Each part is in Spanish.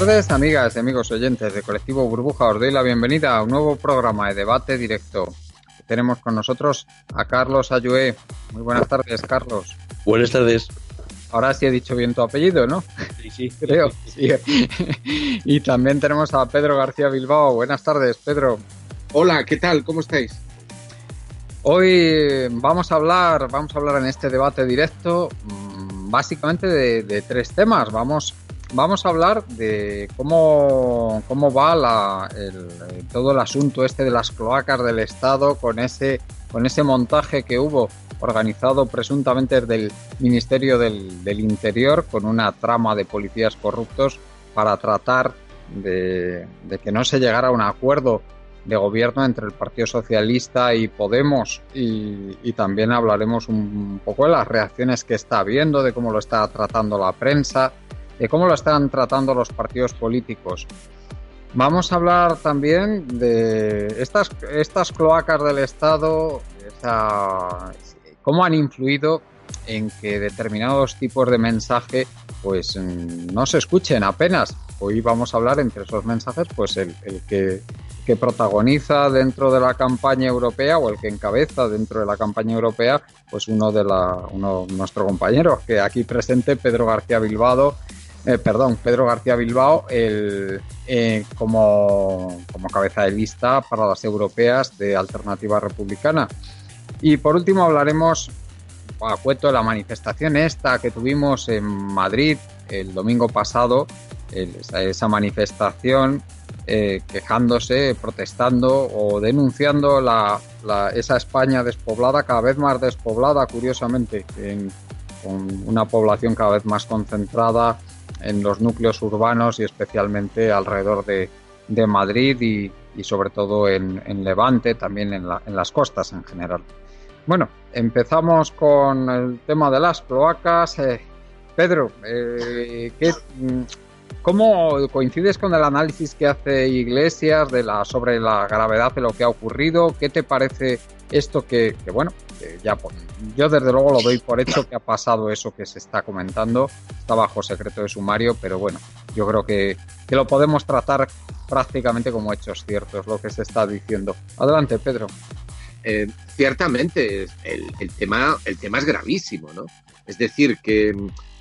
Tardes, amigas y amigos oyentes de Colectivo Burbuja. Os doy la bienvenida a un nuevo programa de debate directo. Tenemos con nosotros a Carlos Ayué. Muy buenas tardes, Carlos. Buenas tardes. Ahora sí he dicho bien tu apellido, ¿no? Sí, sí. Creo. Sí. Y también tenemos a Pedro García Bilbao. Buenas tardes, Pedro. Hola, ¿qué tal? ¿Cómo estáis? Hoy vamos a hablar, vamos a hablar en este debate directo mm, básicamente de, de tres temas. Vamos vamos a hablar de cómo, cómo va la, el, todo el asunto este de las cloacas del Estado con ese, con ese montaje que hubo organizado presuntamente del Ministerio del, Interior con una trama de policías corruptos para tratar de, de, que no se llegara a un acuerdo de gobierno entre el Partido Socialista y Podemos. Y, y también hablaremos un poco de las reacciones que está habiendo, de cómo lo está tratando la prensa, de cómo lo están tratando los partidos políticos. Vamos a hablar también de estas, estas cloacas del Estado, cómo han influido en que determinados tipos de mensaje pues no se escuchen apenas. Hoy vamos a hablar entre esos mensajes, pues el, el que, que, protagoniza dentro de la campaña europea o el que encabeza dentro de la campaña europea, pues uno de la, uno, nuestro compañero que aquí presente, Pedro García Bilbao, eh, perdón, Pedro García Bilbao, eh, como, como, cabeza de lista para las europeas de Alternativa Republicana. Y por último hablaremos a cuento de la manifestación esta que tuvimos en Madrid el domingo pasado, esa, manifestación eh, quejándose, protestando o denunciando la, esa España despoblada, cada vez más despoblada, curiosamente, en, con una población cada vez más concentrada en los núcleos urbanos y especialmente alrededor de, de Madrid y, y, sobre todo en, en Levante, también en, la, en, las costas en general. Bueno, empezamos con el tema de las cloacas. Eh, Pedro, eh, ¿qué, ¿cómo coincides con el análisis que hace Iglesias de la, sobre la gravedad de lo que ha ocurrido? ¿Qué te parece esto que, bueno, ya yo desde luego lo doy por hecho que ha pasado eso que se está comentando, está bajo secreto de sumario, pero bueno, yo creo que, que lo podemos tratar prácticamente como hechos ciertos, lo que se está diciendo. Adelante, Pedro. Eh, ciertamente, el, tema, el tema es gravísimo, ¿no? Es decir, que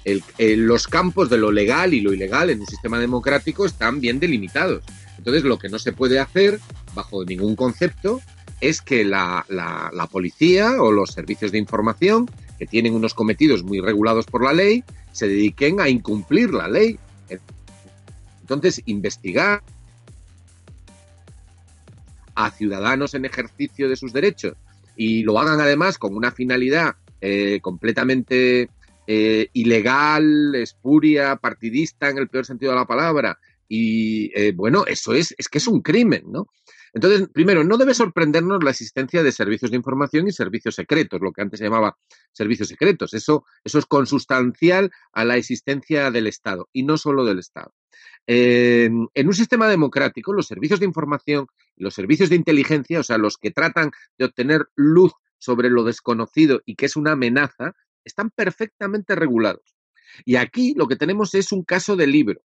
el, los campos de lo legal y lo ilegal en un sistema democrático están bien delimitados. Entonces, lo que no se puede hacer, bajo ningún concepto, es que la, la, la, policía o los servicios de información, que tienen unos cometidos muy regulados por la ley, se dediquen a incumplir la ley. Entonces, investigar a ciudadanos en ejercicio de sus derechos y lo hagan además con una finalidad eh, completamente eh, ilegal, espuria, partidista en el peor sentido de la palabra. Y eh, bueno, eso es, es que es un crimen, ¿no? Entonces, primero, no debe sorprendernos la existencia de servicios de información y servicios secretos, lo que antes se llamaba servicios secretos. Eso, eso es consustancial a la existencia del Estado y no solo del Estado. Eh, en un sistema democrático, los servicios de información los servicios de inteligencia, o sea, los que tratan de obtener luz sobre lo desconocido y que es una amenaza, están perfectamente regulados. Y aquí lo que tenemos es un caso de libro,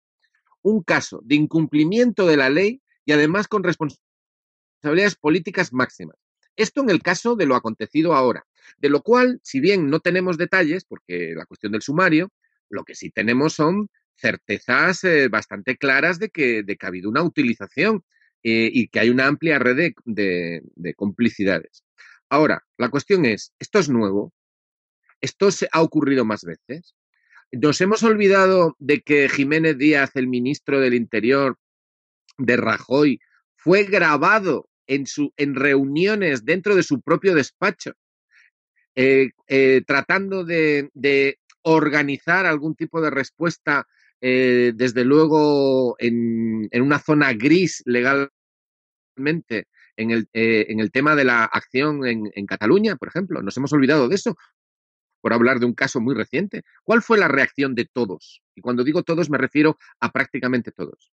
un caso de incumplimiento de la ley y además con responsabilidades políticas máximas. Esto en el caso de lo acontecido ahora, de lo cual, si bien no tenemos detalles, porque la cuestión del sumario, lo que sí tenemos son certezas eh, bastante claras de que, de ha habido una utilización eh, y que hay una amplia red de complicidades. Ahora, la cuestión es, ¿esto es nuevo? Esto se ha ocurrido más veces. Nos hemos olvidado de que Jiménez Díaz, el ministro del Interior de Rajoy, fue grabado en, su, en reuniones dentro de su propio despacho, eh, eh, tratando de, organizar algún tipo de respuesta, eh, desde luego en, una zona gris legalmente, en el, en el tema de la acción en, en Cataluña, por ejemplo. Nos hemos olvidado de eso por hablar de un caso muy reciente. ¿Cuál fue la reacción de todos? Y cuando digo todos me refiero a prácticamente todos.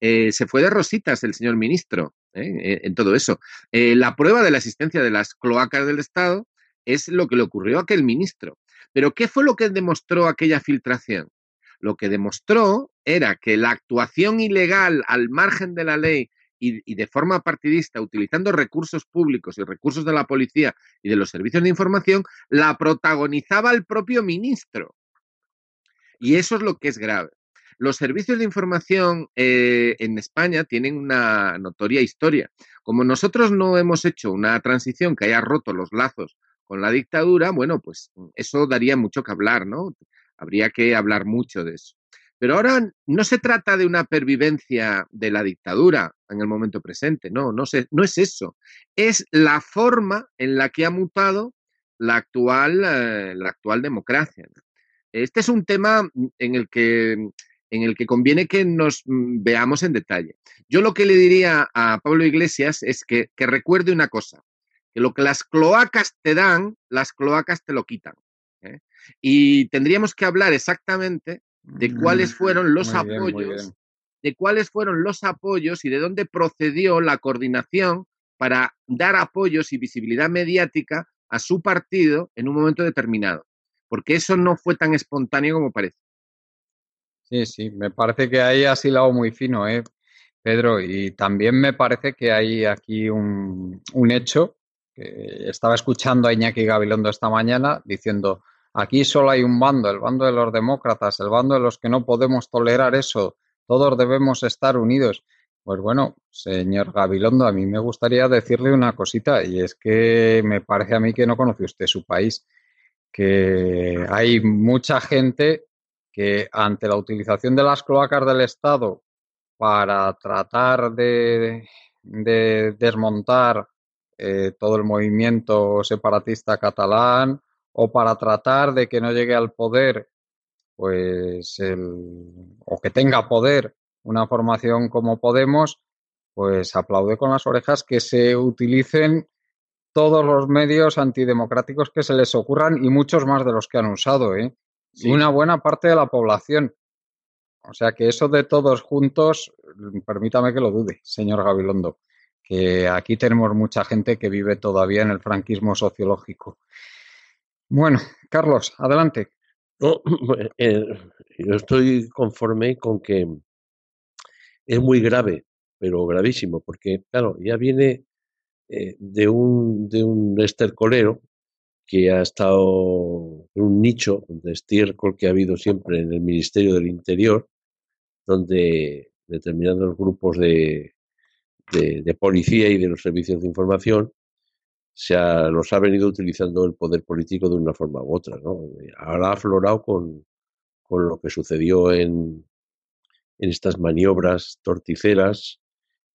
Eh, se fue de rositas el señor ministro ¿eh? Eh, en todo eso. la prueba de la existencia de las cloacas del Estado es lo que le ocurrió a aquel ministro. Pero ¿qué fue lo que demostró aquella filtración? Lo que demostró era que la actuación ilegal al margen de la ley y, de forma partidista, utilizando recursos públicos y recursos de la policía y de los servicios de información, la protagonizaba el propio ministro. Y eso es lo que es grave. Los servicios de información eh, en España tienen una notoria historia. Como nosotros no hemos hecho una transición que haya roto los lazos con la dictadura, bueno, pues eso daría mucho que hablar, ¿no? Habría que hablar mucho de eso. Pero ahora no se trata de una pervivencia de la dictadura en el momento presente, no, no, no es eso. Es la forma en la que ha mutado la actual, eh, la actual democracia. Este es un tema en el que en el que conviene que nos mm, veamos en detalle. Yo lo que le diría a Pablo Iglesias es que, que recuerde una cosa, que lo que las cloacas te dan, las cloacas te lo quitan. ¿eh? Y tendríamos que hablar exactamente de cuáles mm, fueron los apoyos, de cuáles fueron los apoyos y de dónde procedió la coordinación para dar apoyos y visibilidad mediática a su partido en un momento determinado. Porque eso no fue tan espontáneo como parece. Sí, sí, me parece que ahí has hilado muy fino, ¿eh, Pedro? Y también me parece que hay aquí un, un hecho, que estaba escuchando a Iñaki Gabilondo esta mañana diciendo, Aquí solo hay un bando, el bando de los demócratas, el bando de los que no podemos tolerar eso. Todos debemos estar unidos. Pues bueno, señor Gabilondo, a mí me gustaría decirle una cosita y es que me parece a mí que no conoce usted su país, que hay mucha gente que ante la utilización de las cloacas del Estado para tratar de, desmontar eh, todo el movimiento separatista catalán o para tratar de que no llegue al poder, pues, el, o que tenga poder una formación como Podemos, pues aplaude con las orejas que se utilicen todos los medios antidemocráticos que se les ocurran y muchos más de los que han usado, ¿eh? Una buena parte de la población. O sea que eso de todos juntos, permítame que lo dude, señor Gabilondo, que aquí tenemos mucha gente que vive todavía en el franquismo sociológico. Bueno, Carlos, adelante. Eh, yo estoy conforme con que es muy grave, pero gravísimo, porque, claro, ya viene eh, de, un, de un estercolero que ha estado en un nicho de estiércol que ha habido siempre en el Ministerio del Interior, donde determinados grupos de, de policía y de los servicios de información se los ha venido utilizando el poder político de una forma u otra. ¿no? Ahora ha aflorado con, con lo que sucedió en, en estas maniobras torticeras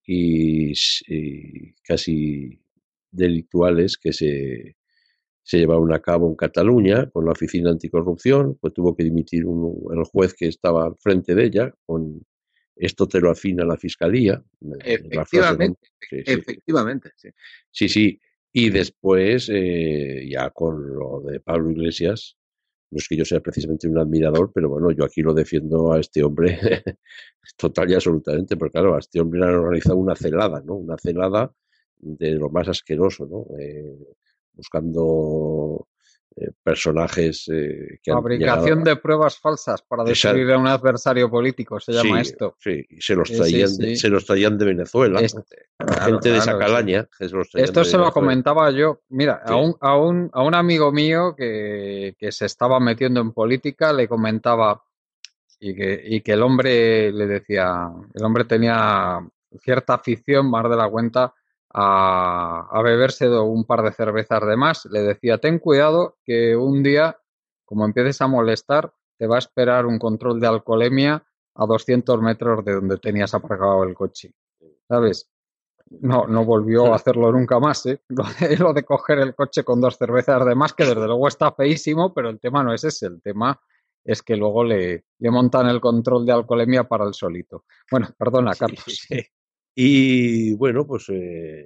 y, casi delictuales que se, se, llevaron a cabo en Cataluña con la Oficina Anticorrupción, pues tuvo que dimitir el juez que estaba al frente de ella, con esto te lo afina la Fiscalía. Efectivamente, efectivamente. Sí, sí, y después, eh, ya con lo de Pablo Iglesias, no es que yo sea precisamente un admirador, pero bueno, yo aquí lo defiendo a este hombre total y absolutamente, porque claro, a este hombre le han organizado una celada, ¿no? Una celada de lo más asqueroso, ¿no? Eh, buscando eh, personajes eh, que Fabricación de pruebas falsas para destruir a un adversario político, se llama esto. Sí, se los traían, De, se los traían de Venezuela, este, gente de esa calaña. esto se lo comentaba yo. Mira, a, un, a, un, a un amigo mío que, que se estaba metiendo en política le comentaba y que, y que el hombre le decía, el hombre tenía cierta afición más de la cuenta a, beberse un par de cervezas de más, le decía, ten cuidado que un día como empieces a molestar, te va a esperar un control de alcoholemia a 200 metros de donde tenías aparcado el coche. ¿Sabes? No, no volvió a hacerlo nunca más, ¿eh? Lo de, coger el coche con dos cervezas de más, que desde luego está feísimo, pero el tema no es ese, el tema es que luego le, le montan el control de alcoholemia para el solito. Bueno, perdona, Carlos. Y bueno, pues eh,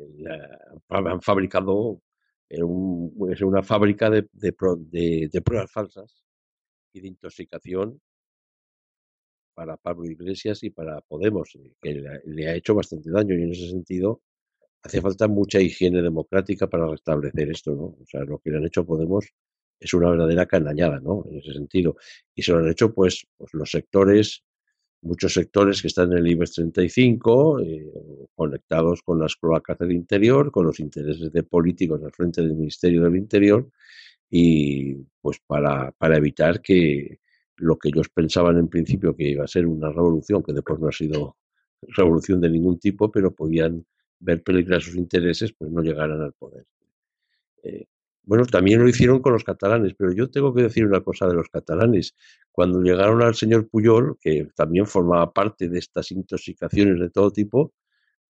han fabricado es una fábrica de, de, de, pruebas falsas y de intoxicación para Pablo Iglesias y para Podemos, eh, que le ha hecho bastante daño y en ese sentido hace falta mucha higiene democrática para restablecer esto, ¿no? O sea, lo que le han hecho Podemos es una verdadera canallada, ¿no? En ese sentido. Y se lo han hecho, pues, pues los sectores, muchos sectores que están en el IBEX 35, eh, conectados con las cloacas del interior, con los intereses de políticos al frente del Ministerio del Interior, y pues para, para evitar que, lo que ellos pensaban en principio que iba a ser una revolución, que después no ha sido revolución de ningún tipo, pero podían ver peligrar sus intereses, pues no llegaran al poder. Eh, bueno, también lo hicieron con los catalanes, pero yo tengo que decir una cosa de los catalanes. Cuando llegaron al señor Puyol, que también formaba parte de estas intoxicaciones de todo tipo,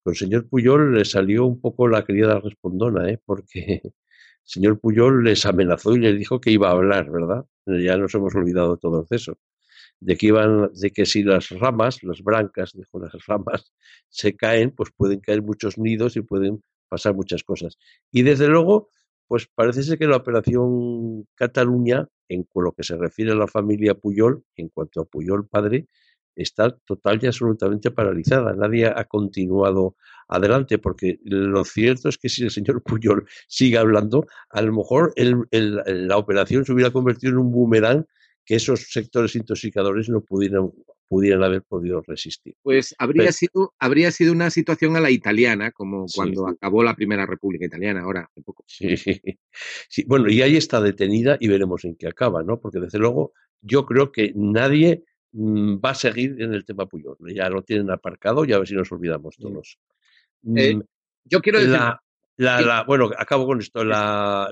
con el señor Puyol le salió un poco la criada respondona, ¿eh? porque el señor Puyol les amenazó y les dijo que iba a hablar, ¿verdad? ya nos hemos olvidado todos de eso, de que iban, de que si las ramas, las brancas, de las ramas se caen, pues pueden caer muchos nidos y pueden pasar muchas cosas. Y desde luego, pues parece ser que la operación Cataluña, en lo que se refiere a la familia Puyol, en cuanto a Puyol padre, está total y absolutamente paralizada. Nadie ha continuado adelante, porque lo cierto es que si el señor Puyol sigue hablando, a lo mejor la operación se hubiera convertido en un boomerang que esos sectores intoxicadores no pudieran, pudieran haber podido resistir. Pues habría, sido, habría sido una situación a la italiana, como cuando acabó la Primera República Italiana, ahora hace poco. Sí, sí, bueno, y ahí está detenida y veremos en qué acaba, ¿no? Porque desde luego yo creo que nadie mm, va a seguir en el tema Puyol. Ya lo tienen aparcado y a ver si nos olvidamos todos. Eh, mm, yo quiero decir. La, bueno, acabo con esto. La,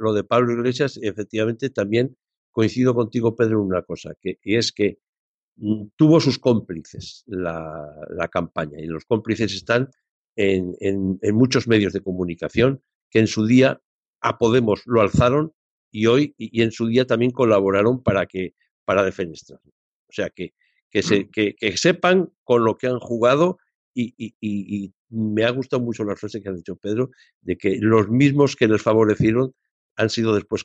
lo de Pablo Iglesias, efectivamente, también coincido contigo, Pedro, en una cosa, que y es que mm, tuvo sus cómplices la, la, campaña y los cómplices están en, en, en, muchos medios de comunicación que en su día a Podemos lo alzaron y hoy y, en su día también colaboraron para que para defenestrar. O sea que que, se, mm. que, que sepan con lo que han jugado y, y, y, me ha gustado mucho la frase que ha dicho Pedro, de que los mismos que les favorecieron han sido después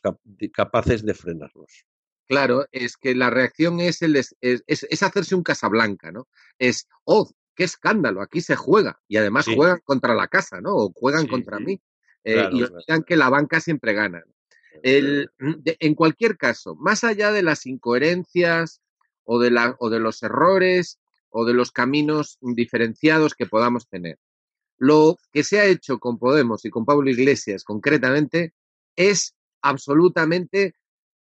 capaces de frenarlos. Claro, es que la reacción es, el, es, es, hacerse un Casablanca, ¿no? Es, oh, qué escándalo, aquí se juega. Y además juegan contra la casa, ¿no? O juegan contra mí. Eh, y olvidan que la banca siempre gana. El, en cualquier caso, más allá de las incoherencias o de, la, o de los errores o de los caminos diferenciados que podamos tener. Lo que se ha hecho con Podemos y con Pablo Iglesias concretamente es absolutamente,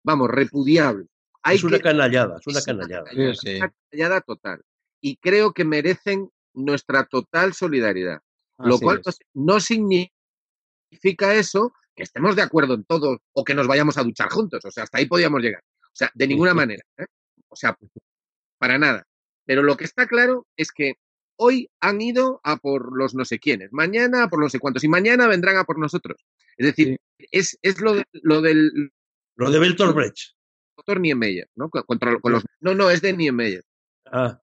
vamos, repudiable. es una canallada, es una canallada. Es una canallada, total. Y creo que merecen nuestra total solidaridad. lo cual no significa eso que estemos de acuerdo en todo o que nos vayamos a duchar juntos. O sea, hasta ahí podíamos llegar. O sea, de ninguna manera. ¿eh? O sea, para nada. Pero lo que está claro es que hoy han ido a por los no sé quiénes, mañana a por no sé cuántos, y mañana vendrán a por nosotros. Es decir, es, es lo, de, lo del... Lo de Bertolt Brecht. Doctor Niemeyer, ¿no? Contra, con los, no, no, es de Niemeyer. Ah.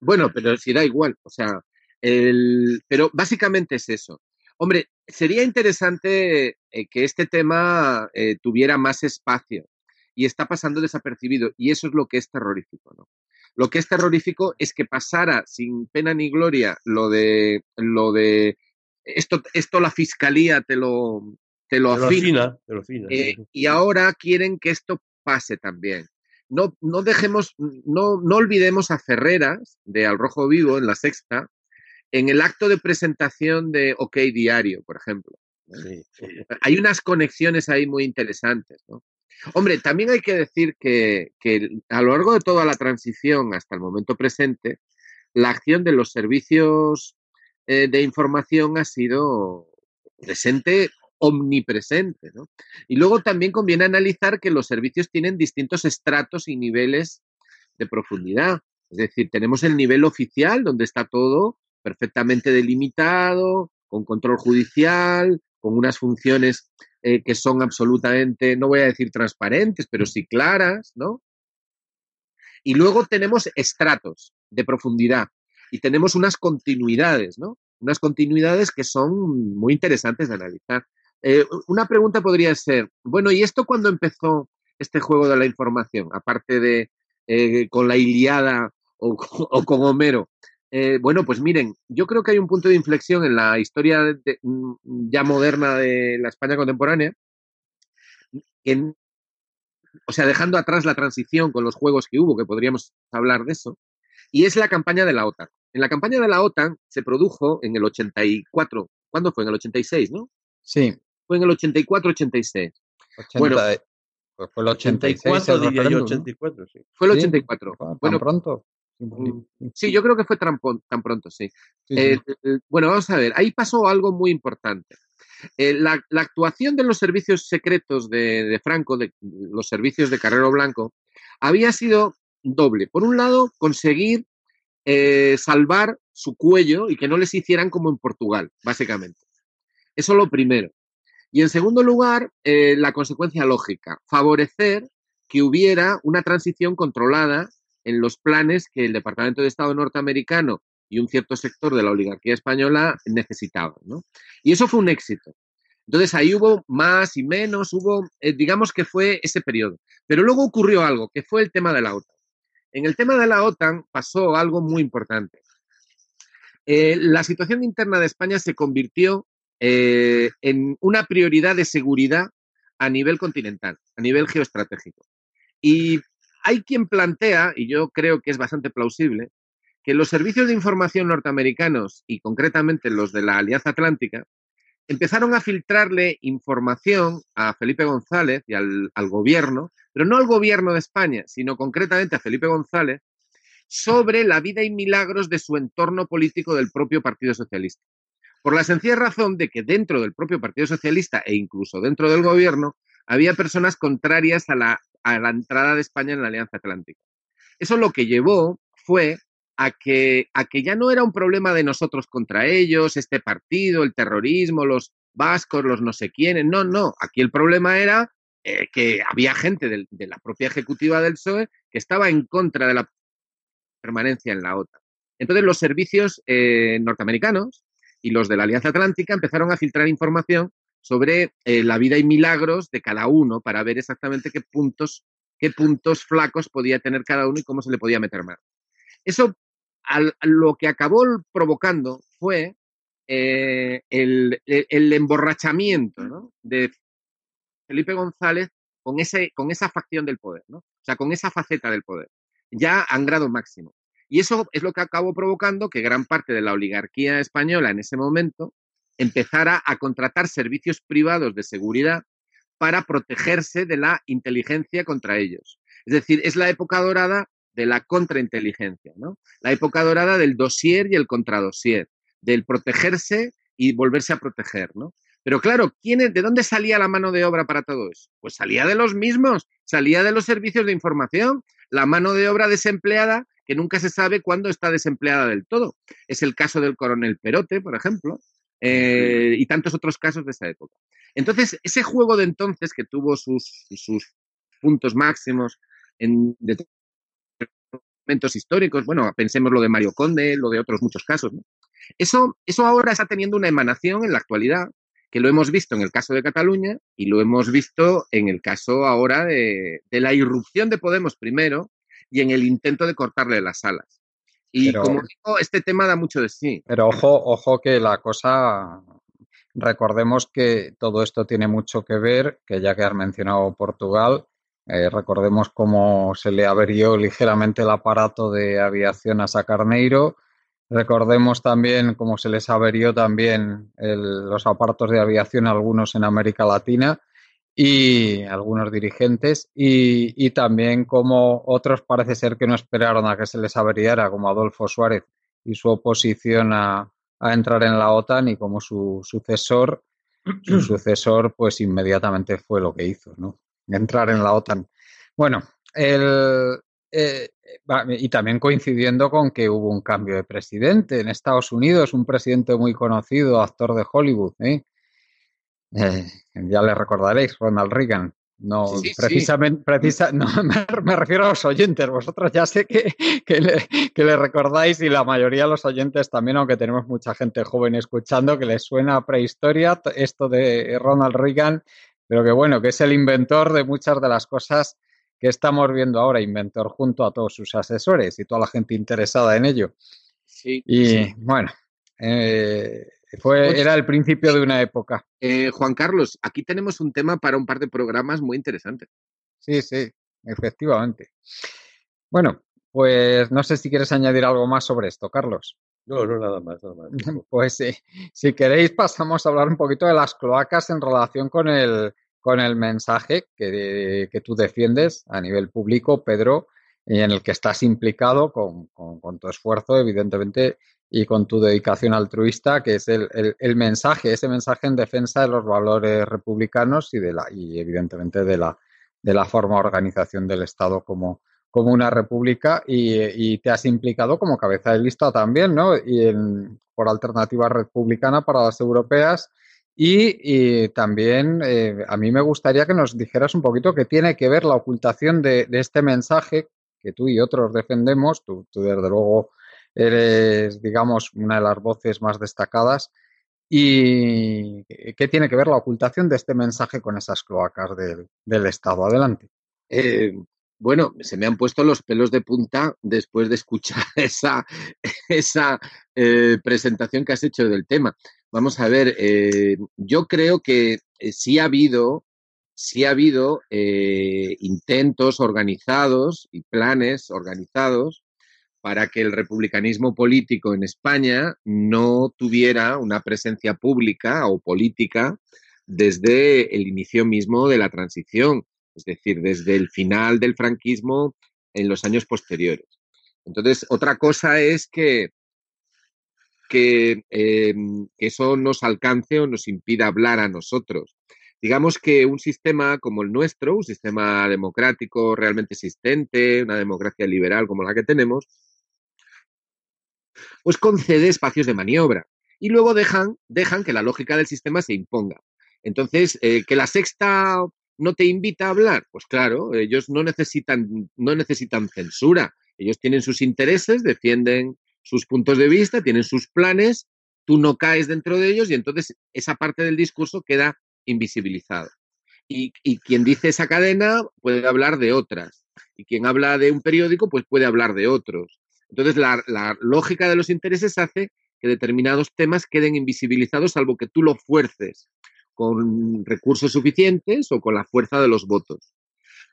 Bueno, pero si da igual, o sea, el, pero básicamente es eso. Hombre, sería interesante eh, que este tema eh, tuviera más espacio y está pasando desapercibido y eso es lo que es terrorífico, ¿no? Lo que es terrorífico es que pasara sin pena ni gloria lo de lo de esto esto la fiscalía te lo te lo, afina, eh, y ahora quieren que esto pase también. No, no dejemos, no, no olvidemos a Ferreras de Al Rojo Vivo en la sexta, en el acto de presentación de OK Diario, por ejemplo. Hay unas conexiones ahí muy interesantes. ¿no? Hombre, también hay que decir que, a lo largo de toda la transición hasta el momento presente, la acción de los servicios eh, de información ha sido presente omnipresente. ¿no? Y luego también conviene analizar que los servicios tienen distintos estratos y niveles de profundidad. Es decir, tenemos el nivel oficial, donde está todo perfectamente delimitado, con control judicial, con unas funciones eh, que son absolutamente, no voy a decir transparentes, pero sí claras, ¿no? Y luego tenemos estratos de profundidad y tenemos unas continuidades, ¿no? Unas continuidades que son muy interesantes de analizar. Eh, una pregunta podría ser, bueno, ¿y esto cuándo empezó este juego de la información? Aparte de eh, con la Iliada o, con Homero. Eh, bueno, pues miren, yo creo que hay un punto de inflexión en la historia mm, ya moderna de la España contemporánea, o sea, dejando atrás la transición con los juegos que hubo, que podríamos hablar de eso, y es la campaña de la OTAN. En la campaña de la OTAN se produjo en el 84, ¿cuándo fue? En el 86, ¿no? Sí. Fue en el 84-86. Bueno, pues fue el 86 el referéndum, 84, sí. Fue el 84. ¿Tan Bueno, pronto? Mm, Sí, yo creo que fue tan, tan pronto, sí. Sí, Eh, sí. eh, bueno, vamos a ver, ahí pasó algo muy importante. Eh, la, la actuación de los servicios secretos de, de Franco, de los servicios de Carrero Blanco, había sido doble. Por un lado, conseguir eh, salvar su cuello y que no les hicieran como en Portugal, básicamente. Eso lo primero. Y en segundo lugar, eh, la consecuencia lógica, favorecer que hubiera una transición controlada en los planes que el Departamento de Estado norteamericano y un cierto sector de la oligarquía española necesitaban. ¿no? Y eso fue un éxito. Entonces ahí hubo más y menos, hubo, eh, digamos que fue ese periodo. Pero luego ocurrió algo, que fue el tema de la OTAN. En el tema de la OTAN pasó algo muy importante. Eh, la situación interna de España se convirtió eh, en una prioridad de seguridad a nivel continental, a nivel geoestratégico. Y hay quien plantea, y yo creo que es bastante plausible, que los servicios de información norteamericanos y concretamente los de la Alianza Atlántica empezaron a filtrarle información a Felipe González y al, gobierno, pero no al gobierno de España, sino concretamente a Felipe González, sobre la vida y milagros de su entorno político del propio Partido Socialista. Por la sencilla razón de que dentro del propio Partido Socialista e incluso dentro del gobierno había personas contrarias a la, a la entrada de España en la Alianza Atlántica. Eso lo que llevó fue a que, a que ya no era un problema de nosotros contra ellos, este partido, el terrorismo, los vascos, los no sé quiénes. No, no. Aquí el problema era eh, que había gente de la propia ejecutiva del PSOE que estaba en contra de la permanencia en la OTAN. Entonces los servicios eh, norteamericanos y los de la Alianza Atlántica empezaron a filtrar información sobre eh, la vida y milagros de cada uno para ver exactamente qué puntos, qué puntos flacos podía tener cada uno y cómo se le podía meter mano. Eso lo que acabó provocando fue eh, el, el- emborrachamiento de Felipe González con, ese, con esa facción del poder, ¿no? o sea, con esa faceta del poder, ya a grado máximo. Y eso es lo que acabó provocando que gran parte de la oligarquía española en ese momento empezara a contratar servicios privados de seguridad para protegerse de la inteligencia contra ellos. Es decir, es la época dorada de la contrainteligencia, ¿no? La época dorada del dossier y el contradossier, del protegerse y volverse a proteger, ¿no? Pero claro, ¿quién es- ¿de dónde salía la mano de obra para todo eso? Pues salía de los mismos, salía de los servicios de información, la mano de obra desempleada que nunca se sabe cuándo está desempleada del todo. Es el caso del coronel Perote, por ejemplo, eh, y tantos otros casos de esa época. Entonces, ese juego de entonces que tuvo sus, sus puntos máximos en momentos históricos, bueno, pensemos lo de Mario Conde, lo de otros muchos casos, ¿no? Eso, eso ahora está teniendo una emanación en la actualidad, que lo hemos visto en el caso de Cataluña y lo hemos visto en el caso ahora de, de la irrupción de Podemos primero y en el intento de cortarle las alas. Y Pero- como digo, este tema da mucho de sí. Pero ojo, ojo que la cosa, recordemos que todo esto tiene mucho que ver, que ya que has mencionado Portugal, eh, recordemos cómo se le averió ligeramente el aparato de aviación a Sacarneiro, recordemos también cómo se les averió también el- los aparatos de aviación a algunos en América Latina y algunos dirigentes y, y también como otros parece ser que no esperaron a que se les averiara, como Adolfo Suárez y su oposición a, a entrar en la OTAN y como su sucesor su sucesor, pues inmediatamente fue lo que hizo, ¿no? Entrar en la OTAN. Bueno, el, eh, y también coincidiendo con que hubo un cambio de presidente en Estados Unidos, un presidente muy conocido, actor de Hollywood, ¿eh? Eh, ya le recordaréis, Ronald Reagan. No, precisamente, Precisa, no, me, refiero a los oyentes. Vosotros ya sé que, que, le, recordáis y la mayoría de los oyentes también, aunque tenemos mucha gente joven escuchando, que les suena a prehistoria esto de Ronald Reagan, pero que bueno, que es el inventor de muchas de las cosas que estamos viendo ahora, inventor junto a todos sus asesores y toda la gente interesada en ello. Sí. Y bueno, eh, fue, era el principio de una época. Eh, Juan Carlos, aquí tenemos un tema para un par de programas muy interesantes. Sí, sí, efectivamente. Bueno, pues no sé si quieres añadir algo más sobre esto, Carlos. No, no, nada más, nada más. Pues sí, si queréis pasamos a hablar un poquito de las cloacas en relación con el, con el mensaje que, que tú defiendes a nivel público, Pedro, y en el que estás implicado con, con tu esfuerzo, evidentemente, y con tu dedicación altruista, que es el, el, mensaje, ese mensaje en defensa de los valores republicanos y de la, y evidentemente de la, de la forma organización del Estado como, como una república y, te has implicado como cabeza de lista también, ¿no? Y por alternativa republicana para las europeas. Y, también eh, a mí me gustaría que nos dijeras un poquito qué tiene que ver la ocultación de, este mensaje que tú y otros defendemos, tú, desde luego eres, digamos, una de las voces más destacadas. ¿Y qué tiene que ver la ocultación de este mensaje con esas cloacas del, Estado? Adelante. Eh, bueno, se me han puesto los pelos de punta después de escuchar esa, esa eh, presentación que has hecho del tema. Vamos a ver, eh, yo creo que sí ha habido, sí ha habido intentos organizados y planes organizados para que el republicanismo político en España no tuviera una presencia pública o política desde el inicio mismo de la transición, es decir, desde el final del franquismo en los años posteriores. Entonces, otra cosa es que, em, que eso nos alcance o nos impida hablar a nosotros. Digamos que un sistema como el nuestro, un sistema democrático realmente existente, una democracia liberal como la que tenemos, pues concede espacios de maniobra y luego dejan, dejan que la lógica del sistema se imponga. Entonces, eh, que la sexta no te invita a hablar, pues claro, ellos no necesitan, no necesitan censura, ellos tienen sus intereses, defienden sus puntos de vista, tienen sus planes, tú no caes dentro de ellos y entonces esa parte del discurso queda invisibilizada. Y, y, quien dice esa cadena puede hablar de otras. Y quien habla de un periódico, pues puede hablar de otros. Entonces, la, lógica de los intereses hace que determinados temas queden invisibilizados, salvo que tú lo fuerces con recursos suficientes o con la fuerza de los votos.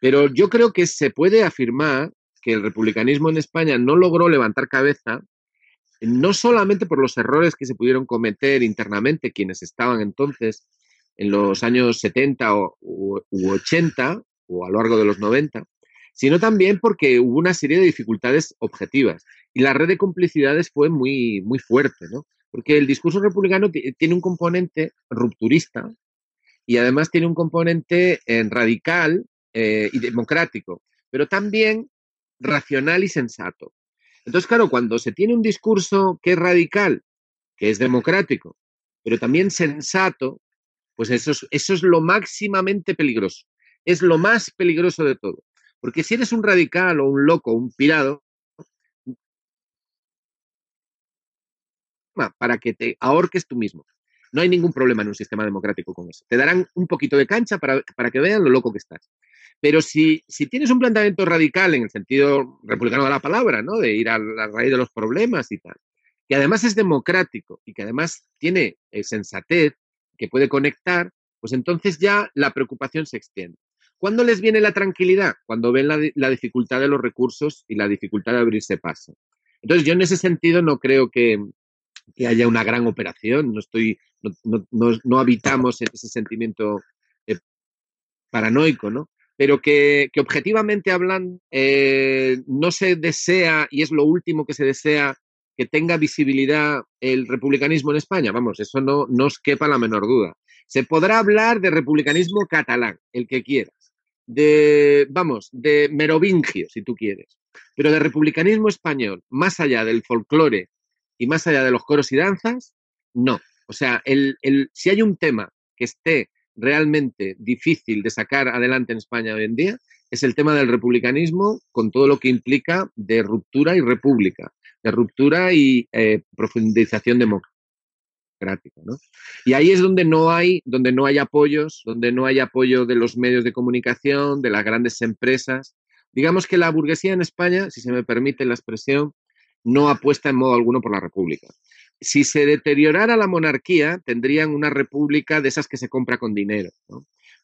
Pero yo creo que se puede afirmar que el republicanismo en España no logró levantar cabeza, no solamente por los errores que se pudieron cometer internamente quienes estaban entonces en los años 70 u 80 o a lo largo de los 90, sino también porque hubo una serie de dificultades objetivas. Y la red de complicidades fue muy, muy fuerte, ¿no? Porque el discurso republicano tiene un componente rupturista y además tiene un componente eh, radical eh, y democrático, pero también racional y sensato. Entonces, claro, cuando se tiene un discurso que es radical, que es democrático, pero también sensato, pues eso eso es lo máximamente peligroso. Es lo más peligroso de todo. Porque si eres un radical o un loco, un pirado, para que te ahorques tú mismo. No hay ningún problema en un sistema democrático con eso. Te darán un poquito de cancha para, que vean lo loco que estás. Pero si, si, tienes un planteamiento radical en el sentido republicano de la palabra, ¿no? De ir a la raíz de los problemas y tal, que además es democrático y que además tiene eh, sensatez, que puede conectar, pues entonces ya la preocupación se extiende. ¿Cuándo les viene la tranquilidad? Cuando ven la, dificultad de los recursos y la dificultad de abrirse paso. Entonces, yo en ese sentido no creo que, haya una gran operación, no estoy, no, habitamos ese sentimiento eh, paranoico, ¿no? Pero que, objetivamente hablando, eh, no se desea, y es lo último que se desea, que tenga visibilidad el republicanismo en España. Vamos, eso no, no os quepa la menor duda. Se podrá hablar de republicanismo catalán, el que quieras, de, vamos, de merovingio, si tú quieres, pero de republicanismo español, más allá del folclore y más allá de los coros y danzas, no. O sea, si hay un tema que esté realmente difícil de sacar adelante en España hoy en día, es el tema del republicanismo con todo lo que implica de ruptura y república, de ruptura y eh, profundización democrática. Y ahí es donde no hay, donde no hay apoyos, donde no hay apoyo de los medios de comunicación, de las grandes empresas. Digamos que la burguesía en España, si se me permite la expresión, no apuesta en modo alguno por la república. Si se deteriorara la monarquía, tendrían una república de esas que se compra con dinero.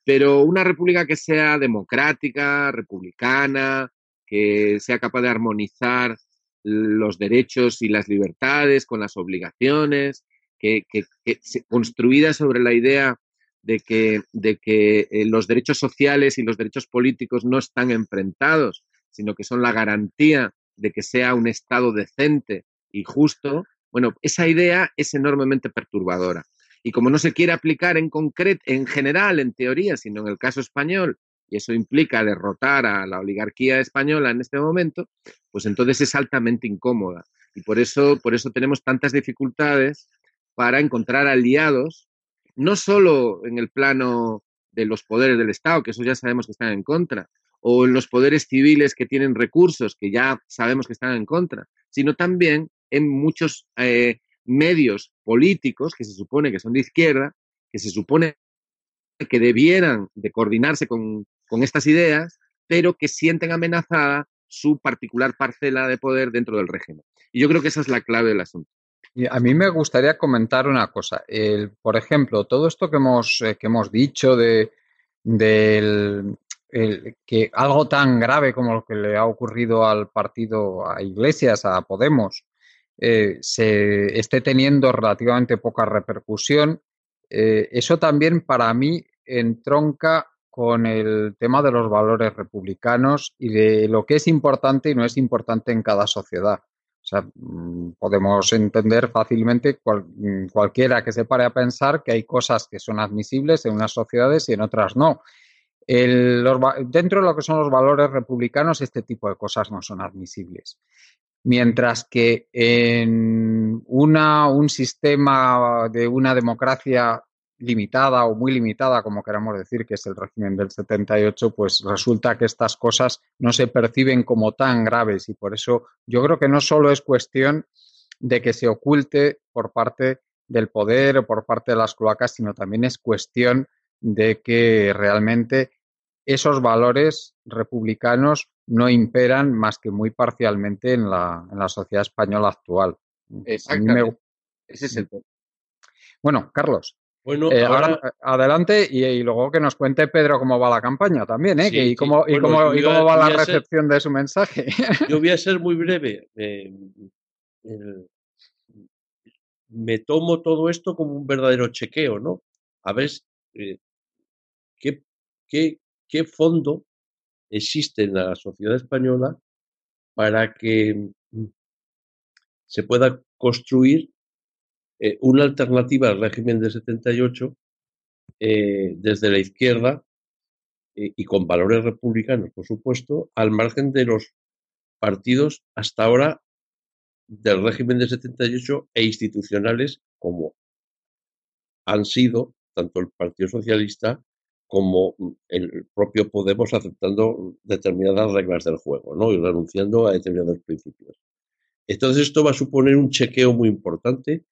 pero una república que sea democrática, republicana, que sea capaz de armonizar los derechos y las libertades con las obligaciones, que, que, que construida sobre la idea de que, de que eh, los derechos sociales y los derechos políticos no están enfrentados, sino que son la garantía de que sea un Estado decente y justo, bueno, esa idea es enormemente perturbadora. Y como no se quiere aplicar en concreto, en general, en teoría, sino en el caso español, y eso implica derrotar a la oligarquía española en este momento, pues entonces es altamente incómoda. Y por eso, por eso tenemos tantas dificultades para encontrar aliados, no solo en el plano de los poderes del Estado, que eso ya sabemos que están en contra, o en los poderes civiles que tienen recursos, que ya sabemos que están en contra, sino también en muchos eh, medios políticos que se supone que son de izquierda, que se supone que debieran de coordinarse con, con estas ideas, pero que sienten amenazada su particular parcela de poder dentro del régimen. Y yo creo que esa es la clave del asunto. Y a mí me gustaría comentar una cosa. Por ejemplo, todo esto que hemos, eh, que hemos dicho de, del, el, que algo tan grave como lo que le ha ocurrido al partido, a Iglesias, a Podemos, eh, se esté teniendo relativamente poca repercusión. Eh, eso también para mí entronca con el tema de los valores republicanos y de lo que es importante y no es importante en cada sociedad. Mm, podemos entender fácilmente cual, mm, cualquiera que se pare a pensar que hay cosas que son admisibles en unas sociedades y en otras no. El, los, dentro de lo que son los valores republicanos, este tipo de cosas no son admisibles. Mientras que en una, un sistema de una democracia limitada o muy limitada, como queramos decir, que es el régimen del 78, pues resulta que estas cosas no se perciben como tan graves. Y por eso yo creo que no solo es cuestión de que se oculte por parte del poder o por parte de las cloacas, sino también es cuestión de que realmente esos valores republicanos no imperan más que muy parcialmente en la, en la sociedad española actual. Exactamente. Me... Ese es el punto. Bueno, Carlos. Bueno, eh, ahora, adelante y, y, luego que nos cuente Pedro cómo va la campaña también, ¿eh? Sí, y, cómo, sí. y, cómo, y cómo va la recepción ser, de su mensaje. Yo voy a ser muy breve. Eh, me tomo todo esto como un verdadero chequeo, ¿no? A ver eh, qué, qué, qué fondo existe en la sociedad española para que mm, se pueda construir eh, una alternativa al régimen de 78 eh, desde la izquierda eh, y con valores republicanos, por supuesto, al margen de los partidos hasta ahora del régimen de 78 e institucionales como han sido tanto el Partido Socialista como el propio Podemos aceptando determinadas reglas del juego ¿no? y renunciando a determinados principios. Entonces esto va a suponer un chequeo muy importante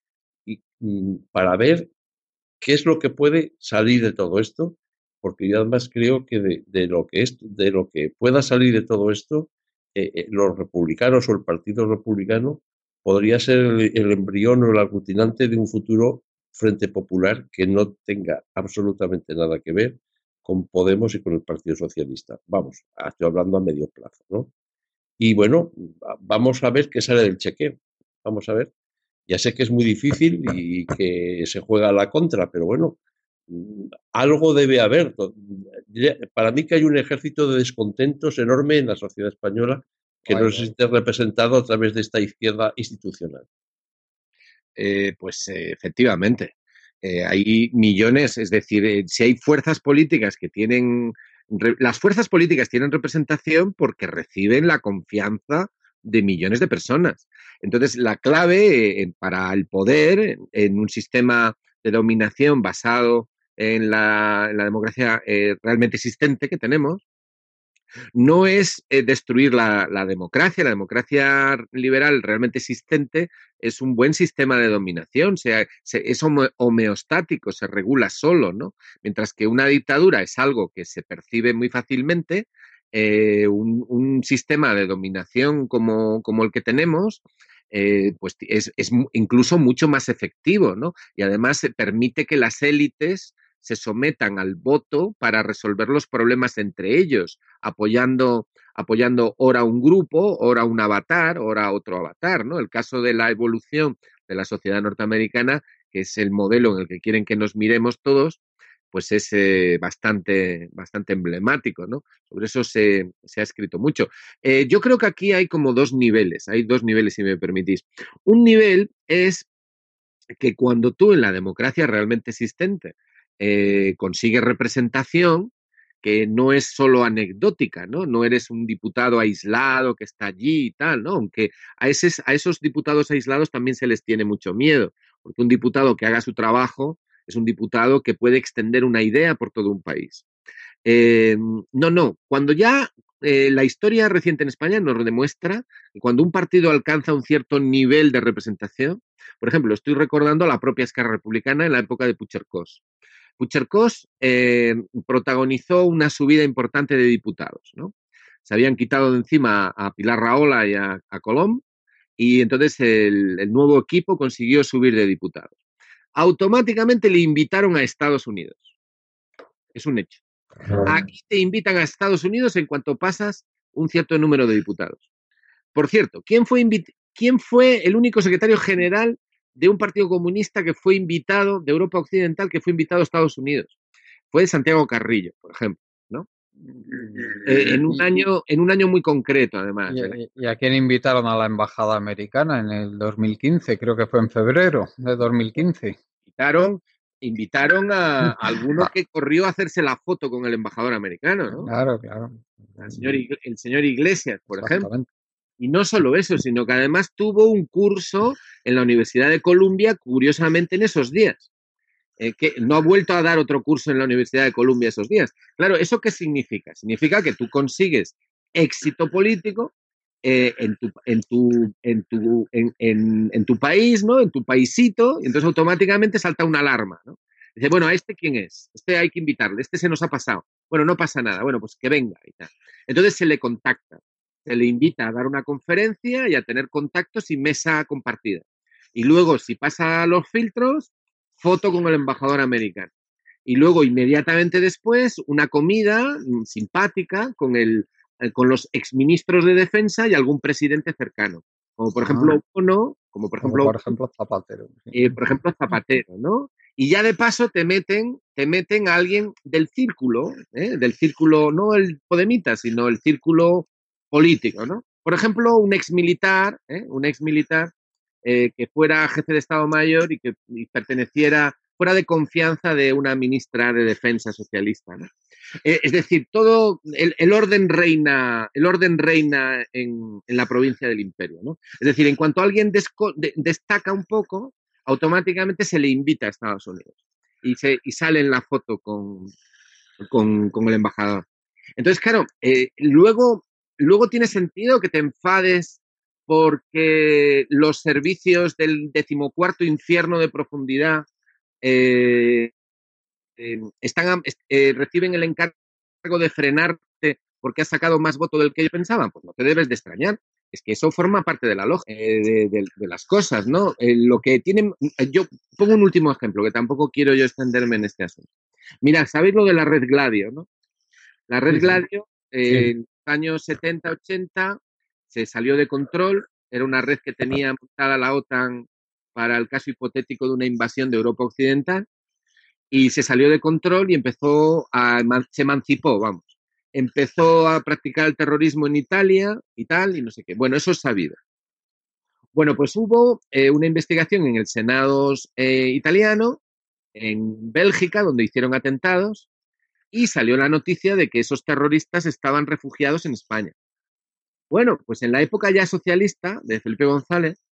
y, mm, para ver qué es lo que puede salir de todo esto, porque yo además creo que de, lo que es, de lo que pueda salir de todo esto, eh, eh, los republicanos o el Partido Republicano podría ser el, el embrión o el aglutinante de un futuro Frente Popular que no tenga absolutamente nada que ver con Podemos y con el Partido Socialista. Vamos, estoy hablando a medio plazo, ¿no? Y bueno, vamos a ver qué sale del chequeo. Vamos a ver. Ya sé que es muy difícil y que se juega a la contra, pero bueno, algo debe haber. Para mí que hay un ejército de descontentos enorme en la sociedad española que no se esté representado a través de esta izquierda institucional. Eh, pues eh, efectivamente. eh, hay millones, es decir, si hay fuerzas políticas que tienen, las fuerzas políticas tienen representación porque reciben la confianza de millones de personas. Entonces, la clave para el poder en un sistema de dominación basado en la, democracia realmente existente que tenemos no es destruir la, democracia. La democracia liberal realmente existente es un buen sistema de dominación, es homeostático, se regula solo, ¿no? Mientras que una dictadura es algo que se percibe muy fácilmente, eh, un, sistema de dominación como, el que tenemos, eh, pues es, es, incluso mucho más efectivo, ¿no? Y además permite que las élites se sometan al voto para resolver los problemas entre ellos, apoyando, apoyando ora un grupo, ora un avatar, ora otro avatar, ¿no? El caso de la evolución de la sociedad norteamericana, que es el modelo en el que quieren que nos miremos todos, pues es eh, bastante, bastante emblemático, ¿no? Sobre eso se, ha escrito mucho. Eh, yo creo que aquí hay como dos niveles, hay dos niveles, si me permitís. Un nivel es que cuando tú en la democracia realmente existente eh, consigue representación que no es solo anecdótica, ¿no? No eres un diputado aislado que está allí y tal, ¿no? Aunque a, a esos diputados aislados también se les tiene mucho miedo, porque un diputado que haga su trabajo es un diputado que puede extender una idea por todo un país. Eh, no, no, cuando ya eh, la historia reciente en España nos demuestra que cuando un partido alcanza un cierto nivel de representación, por ejemplo, estoy recordando a la propia Esquerra Republicana en la época de Puchercós. Puchercós eh, protagonizó una subida importante de diputados, ¿no? Se habían quitado de encima a Pilar Raola y a, Colón y entonces el, nuevo equipo consiguió subir de diputados. Automáticamente le invitaron a Estados Unidos. Es un hecho. Aquí te invitan a Estados Unidos en cuanto pasas un cierto número de diputados. Por cierto, ¿quién fue, ¿quién fue el único secretario general de un partido comunista que fue invitado, de Europa Occidental, que fue invitado a Estados Unidos. Fue Santiago Carrillo, por ejemplo, ¿no? Eh, en, un año, en un año muy concreto, además. ¿eh? ¿Y, a quién invitaron a la embajada americana en el 2015? Creo que fue en febrero de 2015. Invitaron, invitaron a, alguno que corrió a hacerse la foto con el embajador americano, ¿no? Claro, claro. El señor, el señor Iglesias, por ejemplo. Y no solo eso, sino que además tuvo un curso en la Universidad de Columbia, curiosamente, en esos días. Eh, que no ha vuelto a dar otro curso en la Universidad de Columbia esos días. Claro, ¿eso qué significa? Significa que tú consigues éxito político eh, en, tu, en, tu, en, tu, en, tu país, ¿no? En tu paisito, y entonces automáticamente salta una alarma, ¿no? Dice, bueno, ¿a este quién es? Este hay que invitarle, este se nos ha pasado. Bueno, no pasa nada, bueno, pues que venga y tal. Entonces se le contacta se le invita a dar una conferencia y a tener contactos y mesa compartida. Y luego, si pasa los filtros, foto con el embajador americano. Y luego, inmediatamente después, una comida mm, simpática con, el, eh, con los exministros de defensa y algún presidente cercano. Como por ejemplo uno, como por ejemplo, por ejemplo Zapatero. Eh, por ejemplo Zapatero, ¿no? Y ya de paso te meten, te meten a alguien del círculo, ¿eh? del círculo, no el Podemita, sino el círculo político, ¿no? Por ejemplo, un ex militar, ¿eh? un ex militar eh, que fuera jefe de Estado Mayor y que perteneciera, fuera de confianza de una ministra de Defensa socialista, ¿no? Eh, es decir, todo el, orden reina, el orden reina en, la provincia del imperio, ¿no? Es decir, en cuanto alguien destaca un poco, automáticamente se le invita a Estados Unidos y, se, y sale en la foto con, con, el embajador. Entonces, claro, luego luego tiene sentido que te enfades porque los servicios del decimocuarto infierno de profundidad eh, están, eh, reciben el encargo de frenarte porque has sacado más voto del que yo pensaba, pues no te debes de extrañar. Es que eso forma parte de la lógica eh, de, las cosas, ¿no? lo que tienen, yo pongo un último ejemplo, que tampoco quiero yo extenderme en este asunto. Mira, ¿sabéis lo de la red Gladio, no? La red Gladio, años 70, 80 se salió de control, era una red que tenía montada la OTAN para el caso hipotético de una invasión de Europa Occidental y se salió de control y empezó a, se emancipó, vamos. Empezó a practicar el terrorismo en Italia y tal, y no sé qué. Bueno, eso es sabido. Bueno, pues hubo eh, una investigación en el Senado eh, italiano en Bélgica, donde hicieron atentados, y salió la noticia de que esos terroristas estaban refugiados en España. Bueno, pues en la época ya socialista de Felipe González,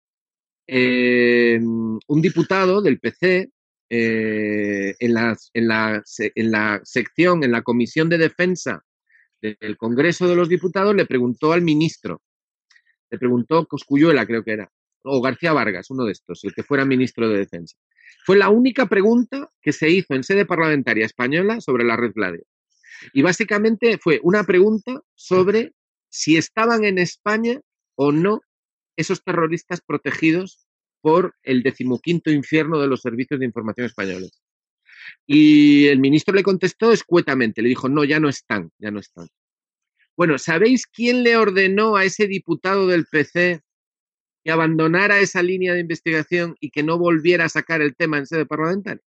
eh, un diputado del PC eh, en, la, en, la, sección, en la Comisión de Defensa del Congreso de los Diputados, le preguntó al ministro, le preguntó Coscuyuela, creo que era, o García Vargas, uno de estos, el que fuera ministro de Defensa. Fue la única pregunta que se hizo en sede parlamentaria española sobre la red Gladio. Y básicamente fue una pregunta sobre si estaban en España o no esos terroristas protegidos por el decimoquinto infierno de los servicios de información españoles. Y el ministro le contestó escuetamente, le dijo, no, ya no están, ya no están. Bueno, ¿sabéis quién le ordenó a ese diputado del PC que abandonara esa línea de investigación y que no volviera a sacar el tema en sede parlamentaria?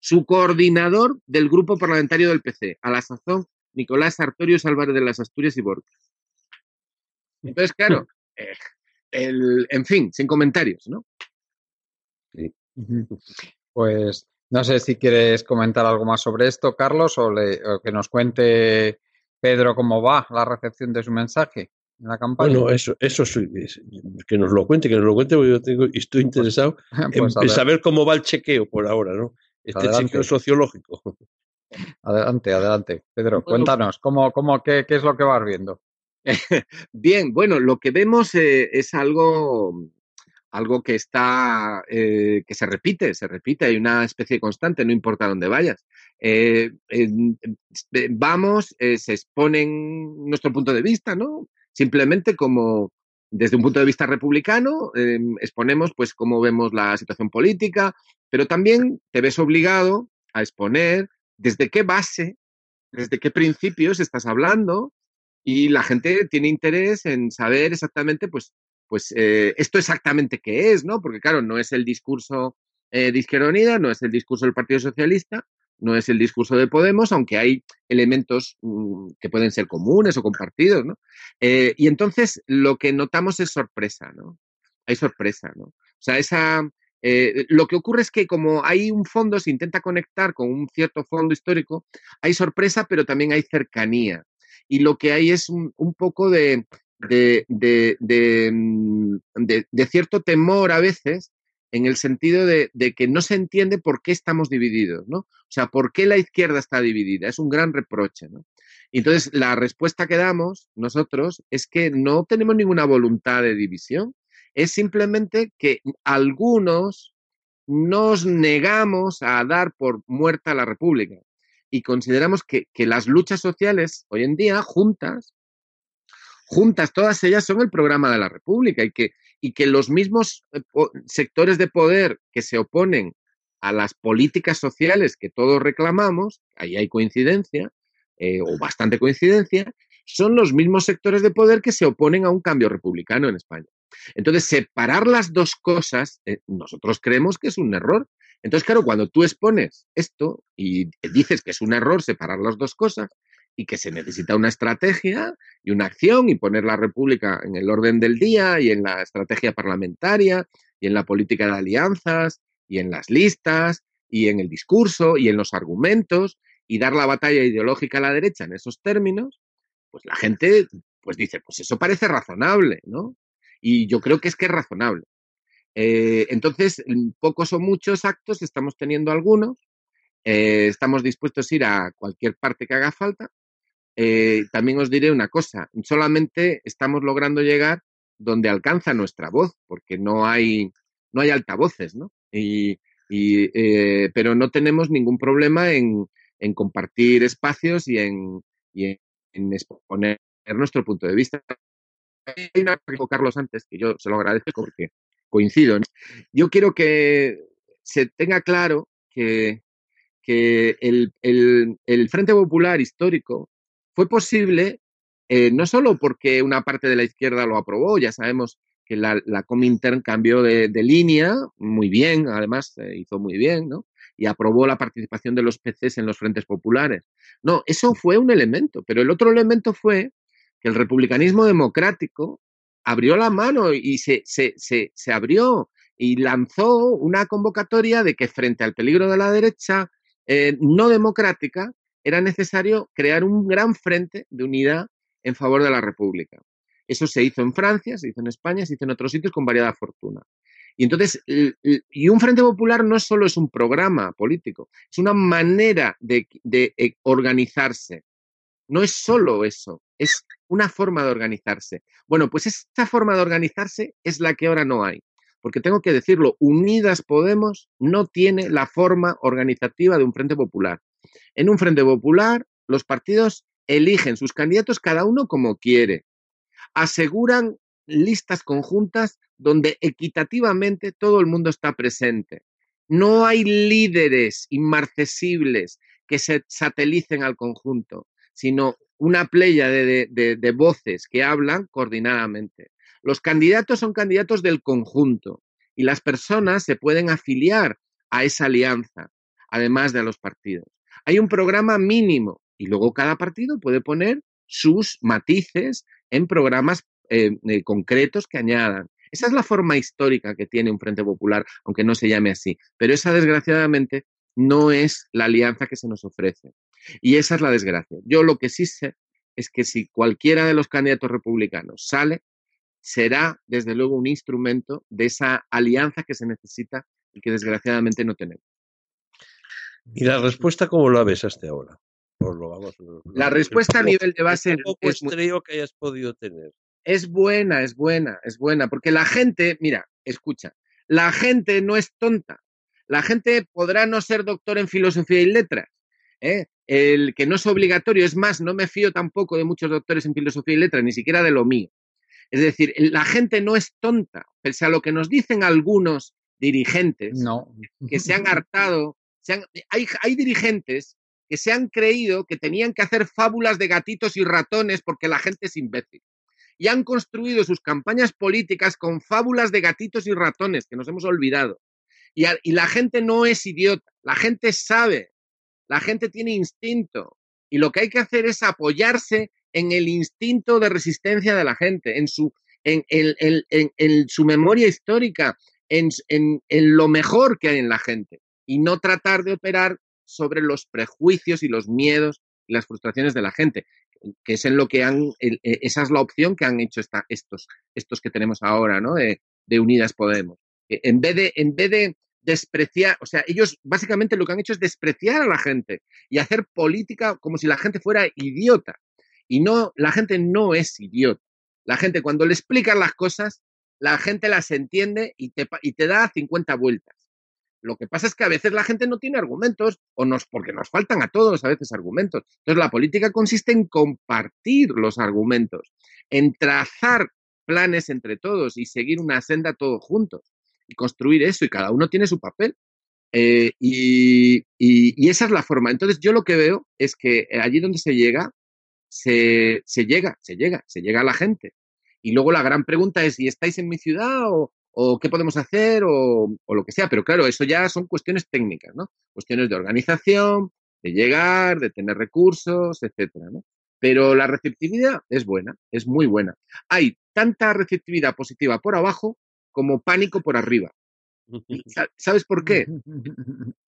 Su coordinador del grupo parlamentario del PC, a la sazón, Nicolás Artorios Álvarez de las Asturias y Borja. Entonces, claro, eh, el, en fin, sin comentarios, ¿no? Sí. Pues no sé si quieres comentar algo más sobre esto, Carlos, o, que nos cuente Pedro cómo va la recepción de su mensaje en la campaña. Bueno, eso, eso que nos lo cuente, que nos lo cuente, porque yo tengo, estoy interesado pues en, saber cómo va el chequeo por ahora, ¿no? Este chequeo sociológico. Adelante, adelante. Pedro, cuéntanos, ¿cómo, cómo, qué, qué es lo que vas viendo? Bien, bueno, lo que vemos eh, es algo, algo que está, eh, que se repite, se repite, hay una especie constante, no importa dónde vayas. Eh, vamos, se exponen nuestro punto de vista, ¿no? Simplemente como desde un punto de vista republicano, exponemos pues cómo vemos la situación política, pero también te ves obligado a exponer desde qué base, desde qué principios estás hablando, y la gente tiene interés en saber exactamente, pues, pues eh, esto exactamente qué es, ¿no? Porque claro, no es el discurso eh, de Izquierda Unida, no es el discurso del Partido Socialista, no es el discurso de Podemos, aunque hay elementos mm, que pueden ser comunes o compartidos, ¿no? Eh, y entonces lo que notamos es sorpresa, ¿no? Hay sorpresa, ¿no? O sea, esa, lo que ocurre es que como hay un fondo, se intenta conectar con un cierto fondo histórico, hay sorpresa, pero también hay cercanía y lo que hay es un, poco de, mm, de, cierto temor a veces en el sentido de, que no se entiende por qué estamos divididos, ¿no? O sea, por qué la izquierda está dividida. Es un gran reproche, ¿no? Entonces, la respuesta que damos nosotros es que no tenemos ninguna voluntad de división, es simplemente que algunos nos negamos a dar por muerta la República y consideramos que, las luchas sociales hoy en día, juntas, juntas, todas ellas son el programa de la República y que, los mismos eh, sectores de poder que se oponen a las políticas sociales que todos reclamamos, ahí hay coincidencia, eh, o bastante coincidencia, son los mismos sectores de poder que se oponen a un cambio republicano en España. Entonces, separar las dos cosas, eh, nosotros creemos que es un error entonces, claro, cuando tú expones esto y dices que es un error separar las dos cosas y que se necesita una estrategia y una acción y poner la República en el orden del día y en la estrategia parlamentaria y en la política de alianzas y en las listas y en el discurso y en los argumentos y dar la batalla ideológica a la derecha en esos términos, pues la gente pues dice, pues eso parece razonable, ¿no? Y yo creo que es que es razonable. Eh, entonces, pocos o muchos actos, estamos teniendo algunos, eh, estamos dispuestos a ir a cualquier parte que haga falta. Eh, también os diré una cosa, solamente estamos logrando llegar donde alcanza nuestra voz, porque no hay, no hay altavoces, ¿no? Y, pero no tenemos ningún problema en, compartir espacios y en, y en exponer nuestro punto de vista. Hay una que Carlos antes, que yo se lo agradezco porque coincido. Yo quiero que se tenga claro que, el, Frente Popular histórico fue posible eh, no solo porque una parte de la izquierda lo aprobó, ya sabemos que la, Comintern cambió de, línea muy bien, además hizo muy bien, ¿no? Y aprobó la participación de los PCs en los frentes populares. No, eso fue un elemento, pero el otro elemento fue que el republicanismo democrático abrió la mano y se, se, se, se abrió y lanzó una convocatoria de que frente al peligro de la derecha eh, no democrática era necesario crear un gran frente de unidad en favor de la República. Eso se hizo en Francia, se hizo en España, se hizo en otros sitios con variada fortuna. Y entonces, y un Frente Popular no solo es un programa político, es una manera de, de eh, organizarse. No es solo eso, es una forma de organizarse. Bueno, pues esta forma de organizarse es la que ahora no hay. Porque tengo que decirlo, Unidas Podemos no tiene la forma organizativa de un Frente Popular. En un Frente Popular, los partidos eligen sus candidatos cada uno como quiere. Aseguran listas conjuntas donde equitativamente todo el mundo está presente. No hay líderes inmarcesibles que se satelicen al conjunto, sino una playa de, voces que hablan coordinadamente. Los candidatos son candidatos del conjunto y las personas se pueden afiliar a esa alianza, además de a los partidos. Hay un programa mínimo y luego cada partido puede poner sus matices en programas eh, eh, concretos que añadan. Esa es la forma histórica que tiene un Frente Popular, aunque no se llame así. Pero esa, desgraciadamente, no es la alianza que se nos ofrece. Y esa es la desgracia. Yo lo que sí sé es que si cualquiera de los candidatos republicanos sale, será, desde luego, un instrumento de esa alianza que se necesita y que desgraciadamente no tenemos. ¿Y la respuesta cómo la ves hasta ahora? la respuesta a nivel de base es, que hayas podido tener. Es buena, es buena, es buena, porque la gente, mira, escucha, la gente no es tonta. La gente podrá no ser doctor en filosofía y letras, ¿eh? el que no es obligatorio. Es más, no me fío tampoco de muchos doctores en filosofía y letras, ni siquiera de lo mío. Es decir, la gente no es tonta, pese a lo que nos dicen algunos dirigentes que se han hartado. hay, hay dirigentes que se han creído que tenían que hacer fábulas de gatitos y ratones porque la gente es imbécil. Y han construido sus campañas políticas con fábulas de gatitos y ratones que nos hemos olvidado. Y, la gente no es idiota, la gente sabe, la gente tiene instinto. Y lo que hay que hacer es apoyarse en el instinto de resistencia de la gente, en su, en, en, su memoria histórica, en, lo mejor que hay en la gente, y no tratar de operar sobre los prejuicios y los miedos y las frustraciones de la gente, que es en lo que han, e, esa es la opción que han hecho estos, estos que tenemos ahora, ¿no? De, de Unidas Podemos. En vez de, en vez de despreciar, o sea, ellos básicamente lo que han hecho es despreciar a la gente y hacer política como si la gente fuera idiota. Y no, la gente no es idiota. La gente cuando le explican las cosas, la gente las entiende y te, y te da 50 vueltas. Lo que pasa es que a veces la gente no tiene argumentos o nos, porque nos faltan a todos a veces argumentos. Entonces la política consiste en compartir los argumentos, en trazar planes entre todos y seguir una senda todos juntos construir eso y cada uno tiene su papel. Eh, y, esa es la forma. Entonces yo lo que veo es que allí donde se llega, se, llega, se llega, se llega a la gente. Y luego la gran pregunta es, ¿y estáis en mi ciudad o, o qué podemos hacer o, lo que sea. Pero claro, eso ya son cuestiones técnicas, ¿no? Cuestiones de organización, de llegar, de tener recursos, etcétera, ¿no? Pero la receptividad es buena, es muy buena. Hay tanta receptividad positiva por abajo como pánico por arriba. ¿Sabes por qué?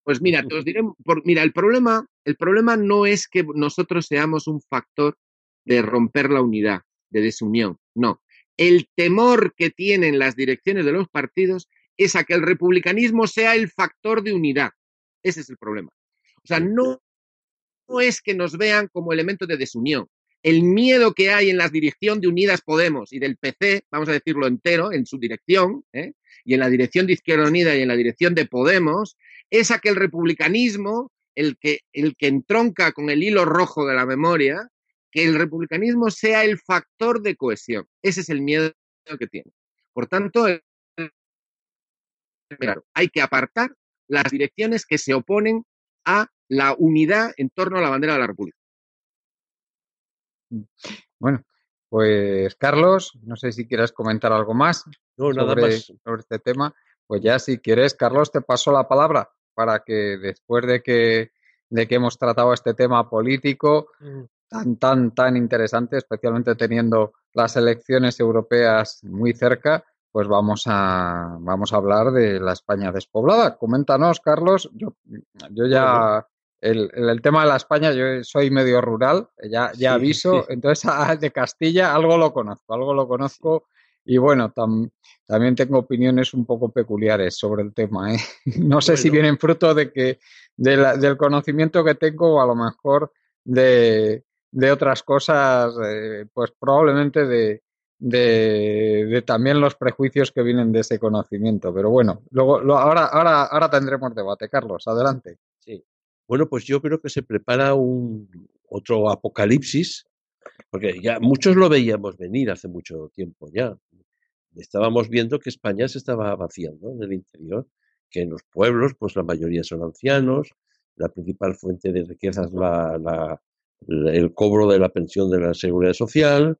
Pues mira, te os diré, por, mira, el problema, el problema no es que nosotros seamos un factor de romper la unidad, de desunión, no el temor que tienen las direcciones de los partidos es a que el republicanismo sea el factor de unidad. Ese es el problema. O sea, no, es que nos vean como elemento de desunión. El miedo que hay en la dirección de Unidas Podemos y del PC, vamos a decirlo entero, en su dirección, ¿eh? y en la dirección de Izquierda Unida y en la dirección de Podemos, es a que el republicanismo, el que, el que entronca con el hilo rojo de la memoria, que el republicanismo sea el factor de cohesión. Ese es el miedo que tiene. Por tanto, hay que apartar las direcciones que se oponen a la unidad en torno a la bandera de la República. Bueno, pues Carlos, no sé si quieres comentar algo más, sobre, este tema. Pues ya si quieres, Carlos, te paso la palabra para que después de que, de que hemos tratado este tema político, mm tan, tan, tan interesante, especialmente teniendo las elecciones europeas muy cerca, pues vamos a, vamos a hablar de la España despoblada. Coméntanos, Carlos. Yo, yo ya, el, el, tema de la España, yo soy medio rural, ya, ya aviso. Entonces, de Castilla algo lo conozco, algo lo conozco. Y bueno, también tengo opiniones un poco peculiares sobre el tema. ¿eh? No sé si vienen fruto de que del conocimiento que tengo o a lo mejor de, de otras cosas, eh, pues probablemente de, de, también los prejuicios que vienen de ese conocimiento. Pero bueno, luego ahora, ahora, ahora tendremos debate. Carlos, adelante. Sí. Bueno, pues yo creo que se prepara un otro apocalipsis, porque ya muchos lo veíamos venir hace mucho tiempo ya. Estábamos viendo que España se estaba vaciando en el interior, que en los pueblos, pues la mayoría son ancianos, la principal fuente de riqueza es el cobro de la pensión de la seguridad social,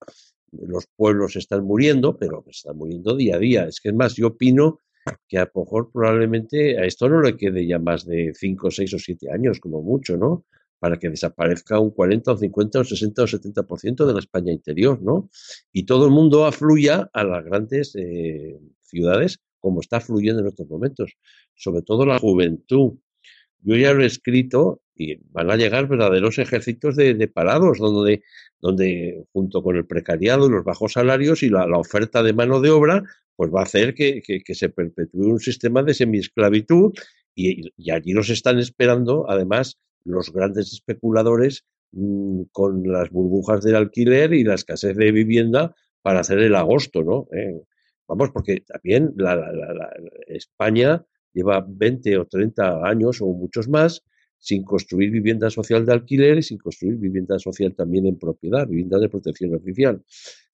los pueblos están muriendo, pero están muriendo día a día. Es que es más, yo opino que a lo mejor probablemente a esto no le quede ya más de 5, 6 o 7 años, como mucho, ¿no? Para que desaparezca un 40 o 50 o 60 o 70% de la España interior, ¿no? Y todo el mundo afluya a las grandes eh, ciudades como está fluyendo en estos momentos, sobre todo la juventud. Yo ya lo he escrito y van a llegar verdaderos ejércitos de, de parados, donde donde junto con el precariado y los bajos salarios y la, oferta de mano de obra, pues va a hacer que, se perpetúe un sistema de semiesclavitud y, y allí nos están esperando, además, los grandes especuladores mm, con las burbujas del alquiler y la escasez de vivienda para hacer el agosto, ¿no? Eh, vamos, porque también la, España lleva 20 o 30 años o muchos más sin construir vivienda social de alquiler y sin construir vivienda social también en propiedad, vivienda de protección oficial.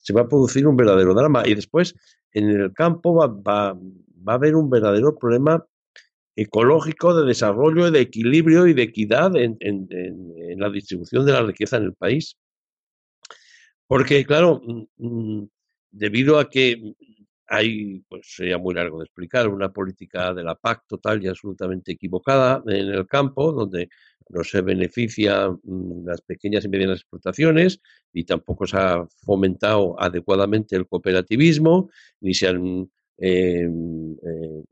Se va a producir un verdadero drama y después en el campo va, va, va a haber un verdadero problema ecológico de desarrollo, de equilibrio y de equidad en, en, en, la distribución de la riqueza en el país. Porque, claro, mm, mm, debido a que hay, pues sería muy largo de explicar, una política de la PAC total y absolutamente equivocada en el campo, donde no se beneficia mm, las pequeñas y medianas explotaciones y tampoco se ha fomentado adecuadamente el cooperativismo, ni se han, em, eh,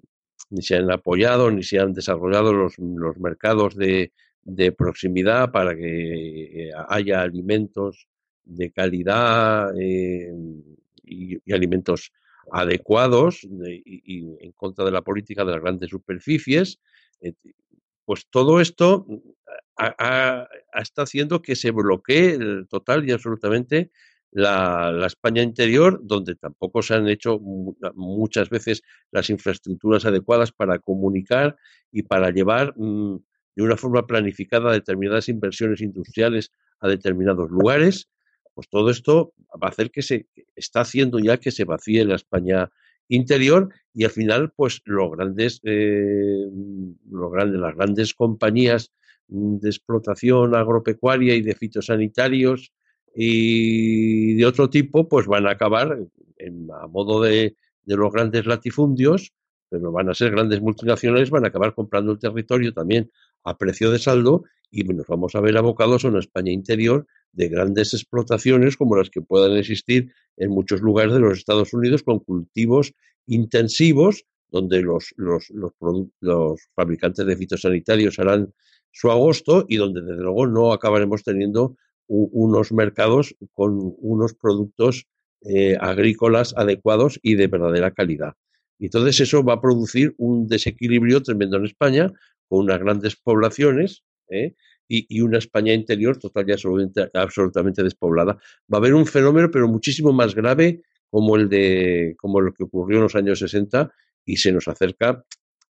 ni se han apoyado, ni se han desarrollado los, los mercados de, de proximidad para que haya alimentos de calidad y, y, alimentos adecuados y, en contra de la política de las grandes superficies, eh, pues todo esto mm, está haciendo que se bloquee total y absolutamente la, España interior, donde tampoco se han hecho muchas veces las infraestructuras adecuadas para comunicar y para llevar mm, de una forma planificada determinadas inversiones industriales a determinados lugares pues todo esto va a hacer que se está haciendo ya que se vacíe la España interior y al final pues los grandes eh, los grandes las grandes compañías de explotación agropecuaria y de fitosanitarios y de otro tipo pues van a acabar en, a modo de, de los grandes latifundios pero van a ser grandes multinacionales van a acabar comprando el territorio también a precio de saldo y nos vamos a ver abocados a una España interior de grandes explotaciones como las que puedan existir en muchos lugares de los Estados Unidos con cultivos intensivos donde los, los, los, fabricantes de fitosanitarios harán su agosto y donde desde luego no acabaremos teniendo unos mercados con unos productos eh, agrícolas adecuados y de verdadera calidad. Y entonces eso va a producir un desequilibrio tremendo en España, con unas grandes poblaciones ¿eh? y, una España interior total y absolutamente, despoblada. Va a haber un fenómeno, pero muchísimo más grave como el de como lo que ocurrió en los años 60 y se nos acerca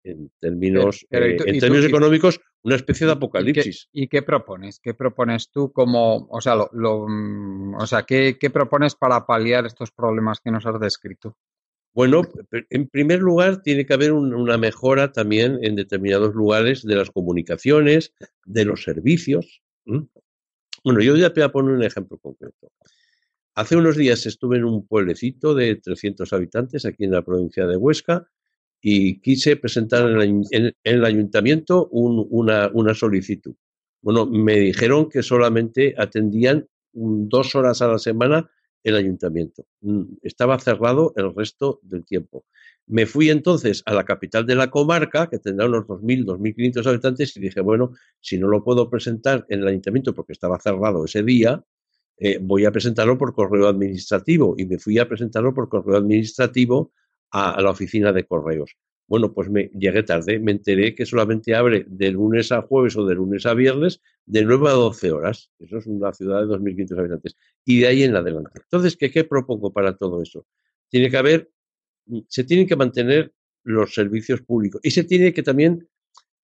en términos, eh, en términos económicos una especie de apocalipsis. ¿y qué, propones? ¿Qué propones tú como, o sea, lo, mm, o sea, ¿qué, ¿qué propones para paliar estos problemas que nos has descrito? Bueno, en primer lugar, tiene que haber una mejora también en determinados lugares de las comunicaciones, de los servicios. Bueno, yo ya te voy a poner un ejemplo concreto. Hace unos días estuve en un pueblecito de 300 habitantes aquí en la provincia de Huesca y quise presentar en el, ayuntamiento una, una solicitud. Bueno, me dijeron que solamente atendían dos horas a la semana el ayuntamiento. Mm, estaba cerrado el resto del tiempo. Me fui entonces a la capital de la comarca, que tendrá unos 2.000, 2.500 habitantes, y dije, bueno, si no lo puedo presentar en el ayuntamiento porque estaba cerrado ese día, eh, voy a presentarlo por correo administrativo. Y me fui a presentarlo por correo administrativo a la oficina de correos. Bueno, pues me llegué tarde, me enteré que solamente abre de lunes a jueves o de lunes a viernes de 9 a 12 horas. Eso es una ciudad de 2.500 habitantes. Y de ahí en adelante. Entonces, ¿qué, ¿qué propongo para todo eso? Tiene que haber, se tienen que mantener los servicios públicos y se tiene que también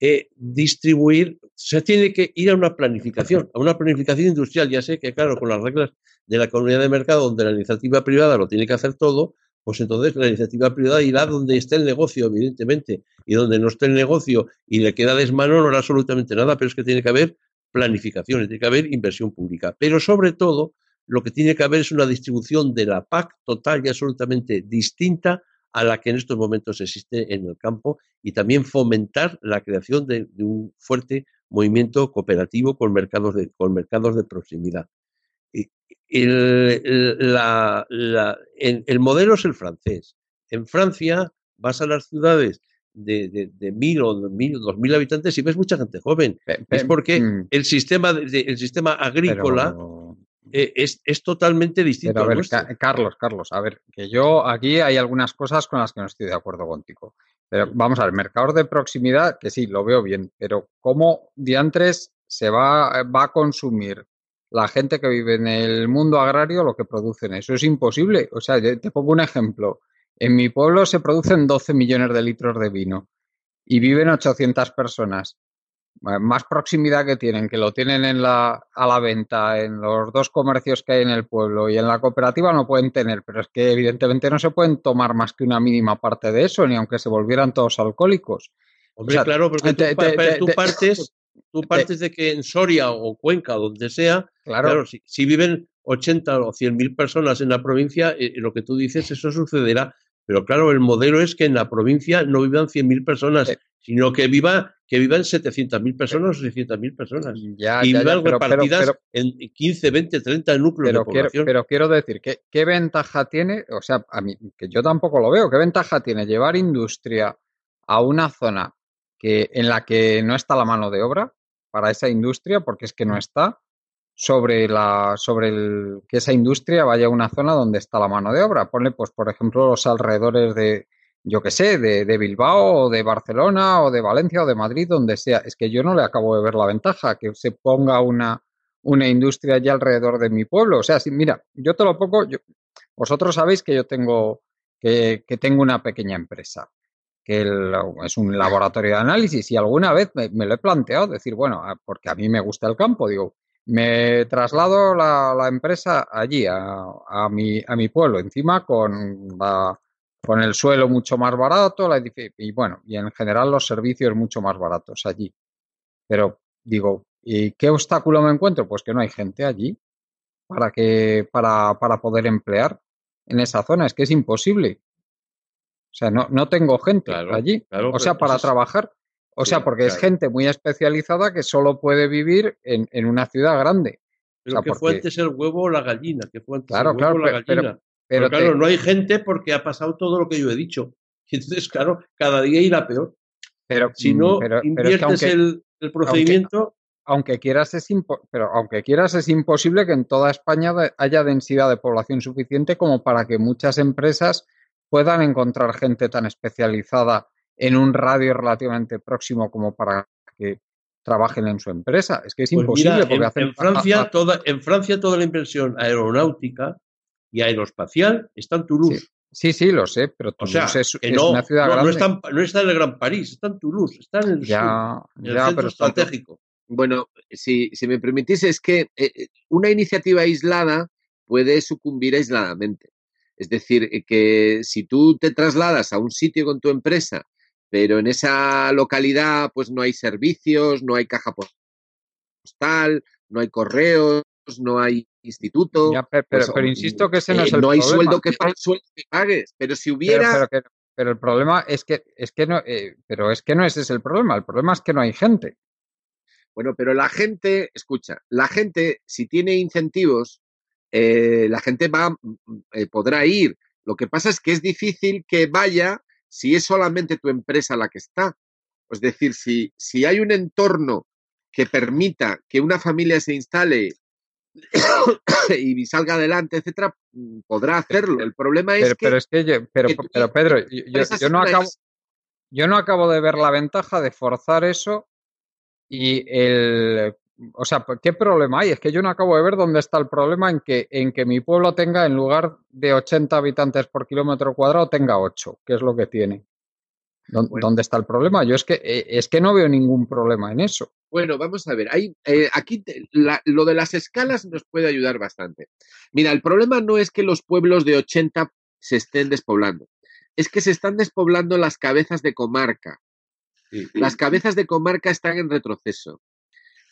eh, distribuir, se tiene que ir a una planificación, a una planificación industrial. Ya sé que, claro, con las reglas de la economía de mercado, donde la iniciativa privada lo tiene que hacer todo, pues entonces la iniciativa privada irá donde esté el negocio, evidentemente, y donde no esté el negocio y le queda desmano no hará absolutamente nada, pero es que tiene que haber planificación, tiene que haber inversión pública. Pero sobre todo, lo que tiene que haber es una distribución de la PAC total y absolutamente distinta a la que en estos momentos existe en el campo y también fomentar la creación de, un fuerte movimiento cooperativo con mercados de, con mercados de proximidad el, la, el, modelo es el francés. En Francia vas a las ciudades de, de, mil o mil, dos mil habitantes y ves mucha gente joven. es porque mm. el sistema, el sistema agrícola eh, es, es, totalmente distinto. a ver, Carlos, Carlos, a ver, que yo aquí hay algunas cosas con las que no estoy de acuerdo contigo. Pero vamos a ver, mercados de proximidad, que sí, lo veo bien, pero ¿cómo diantres se va, va a consumir la gente que vive en el mundo agrario lo que producen. Eso es imposible. O sea, te pongo un ejemplo. En mi pueblo se producen 12 millones de litros de vino y viven 800 personas. Más proximidad que tienen, que lo tienen en la, a la venta en los dos comercios que hay en el pueblo y en la cooperativa no pueden tener, pero es que evidentemente no se pueden tomar más que una mínima parte de eso, ni aunque se volvieran todos alcohólicos. Hombre, claro, porque tú, partes Tú partes de que en Soria o Cuenca, donde sea, claro, si, viven 80 o 100 mil personas en la provincia, eh, lo que tú dices, eso sucederá. Pero claro, el modelo es que en la provincia no vivan 100 mil personas, eh. sino que viva que vivan 700 mil personas o 600 mil personas. Ya, y vivan repartidas en 15, 20, 30 núcleos pero de población. Quiero, pero quiero decir, ¿qué, ¿qué ventaja tiene? O sea, a mí, que yo tampoco lo veo, ¿qué ventaja tiene llevar industria a una zona que, en la que no está la mano de obra? para esa industria, porque es que no está, sobre la sobre el que esa industria vaya a una zona donde está la mano de obra. Ponle, pues, por ejemplo, los alrededores de, yo qué sé, de, de, Bilbao o de Barcelona o de Valencia o de Madrid, donde sea. Es que yo no le acabo de ver la ventaja que se ponga una, una industria allí alrededor de mi pueblo. O sea, si, mira, yo te lo pongo, yo, vosotros sabéis que yo tengo, que, que tengo una pequeña empresa que es un laboratorio de análisis y alguna vez me, lo he planteado, decir, bueno, porque a mí me gusta el campo, digo, me traslado la, la empresa allí, a, a, mi, a mi pueblo, encima con, la, con el suelo mucho más barato la y bueno, y en general los servicios mucho más baratos allí. Pero digo, ¿y qué obstáculo me encuentro? Pues que no hay gente allí para, que, para, para poder emplear en esa zona, es que es imposible. O sea, no, no tengo gente allí. o sea, para trabajar. O sea, porque es gente muy especializada que solo puede vivir en, en una ciudad grande. Pero que fue antes el huevo o la gallina, que fue antes claro, el huevo claro, la gallina. Pero, claro, no hay gente porque ha pasado todo lo que yo he dicho. entonces, claro, cada día irá peor. Pero, si no mm, inviertes el, el, procedimiento. Aunque, quieras es pero aunque quieras es imposible que en toda España haya densidad de población suficiente como para que muchas empresas puedan encontrar gente tan especializada en un radio relativamente próximo como para que trabajen en su empresa. Es que es pues imposible porque en, Francia toda en Francia toda la inversión aeronáutica y aeroespacial está en Toulouse. Sí, sí, lo sé, pero Toulouse es, una ciudad grande. No está, no está, en el Gran París, está en Toulouse, está en el, ya, ya, centro estratégico. Bueno, si, si me permitís, es que eh, eh, una iniciativa aislada puede sucumbir aisladamente. Es decir, eh, que si tú te trasladas a un sitio con tu empresa, pero en esa localidad pues no hay servicios, no hay caja postal, no hay correos, no hay instituto. pero, pues, pero, insisto que ese no es eh, el no hay sueldo que, sueldo que pagues. Pero si hubiera. Pero, el problema es que, es que no, eh, pero es que no ese es el problema. El problema es que no hay gente. Bueno, pero la gente, escucha, la gente, si tiene incentivos, eh, la gente va, eh, podrá ir. Lo que pasa es que es difícil que vaya si es solamente tu empresa la que está. Es decir, si, si hay un entorno que permita que una familia se instale y salga adelante, etcétera, podrá hacerlo. El problema es que. Pero es que, pero, pero Pedro, yo, no acabo, yo no acabo de ver la ventaja de forzar eso y el. O sea, ¿qué problema hay? Es que yo no acabo de ver dónde está el problema en que, en que mi pueblo tenga, en lugar de 80 habitantes por kilómetro cuadrado, tenga 8, que es lo que tiene. ¿Dónde está el problema? Yo es que, eh, es que no veo ningún problema en eso. Bueno, vamos a ver. Hay, eh, aquí lo de las escalas nos puede ayudar bastante. Mira, el problema no es que los pueblos de 80 se estén despoblando es que se están despoblando las cabezas de comarca. Las cabezas de comarca están en retroceso.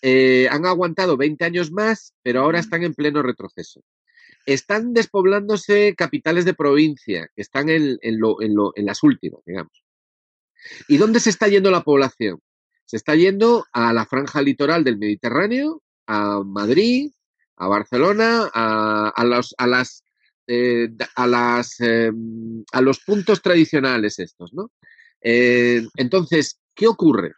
Eh, han aguantado 20 años más, pero ahora están en pleno retroceso. Están despoblándose capitales de provincia, que están en, las últimas, digamos. ¿Y dónde se está yendo la población? Se está yendo a la franja litoral del Mediterráneo, a Madrid, a Barcelona, a, a las eh, a, las, em, a los puntos tradicionales estos, ¿no? Eh, entonces, ¿qué ocurre?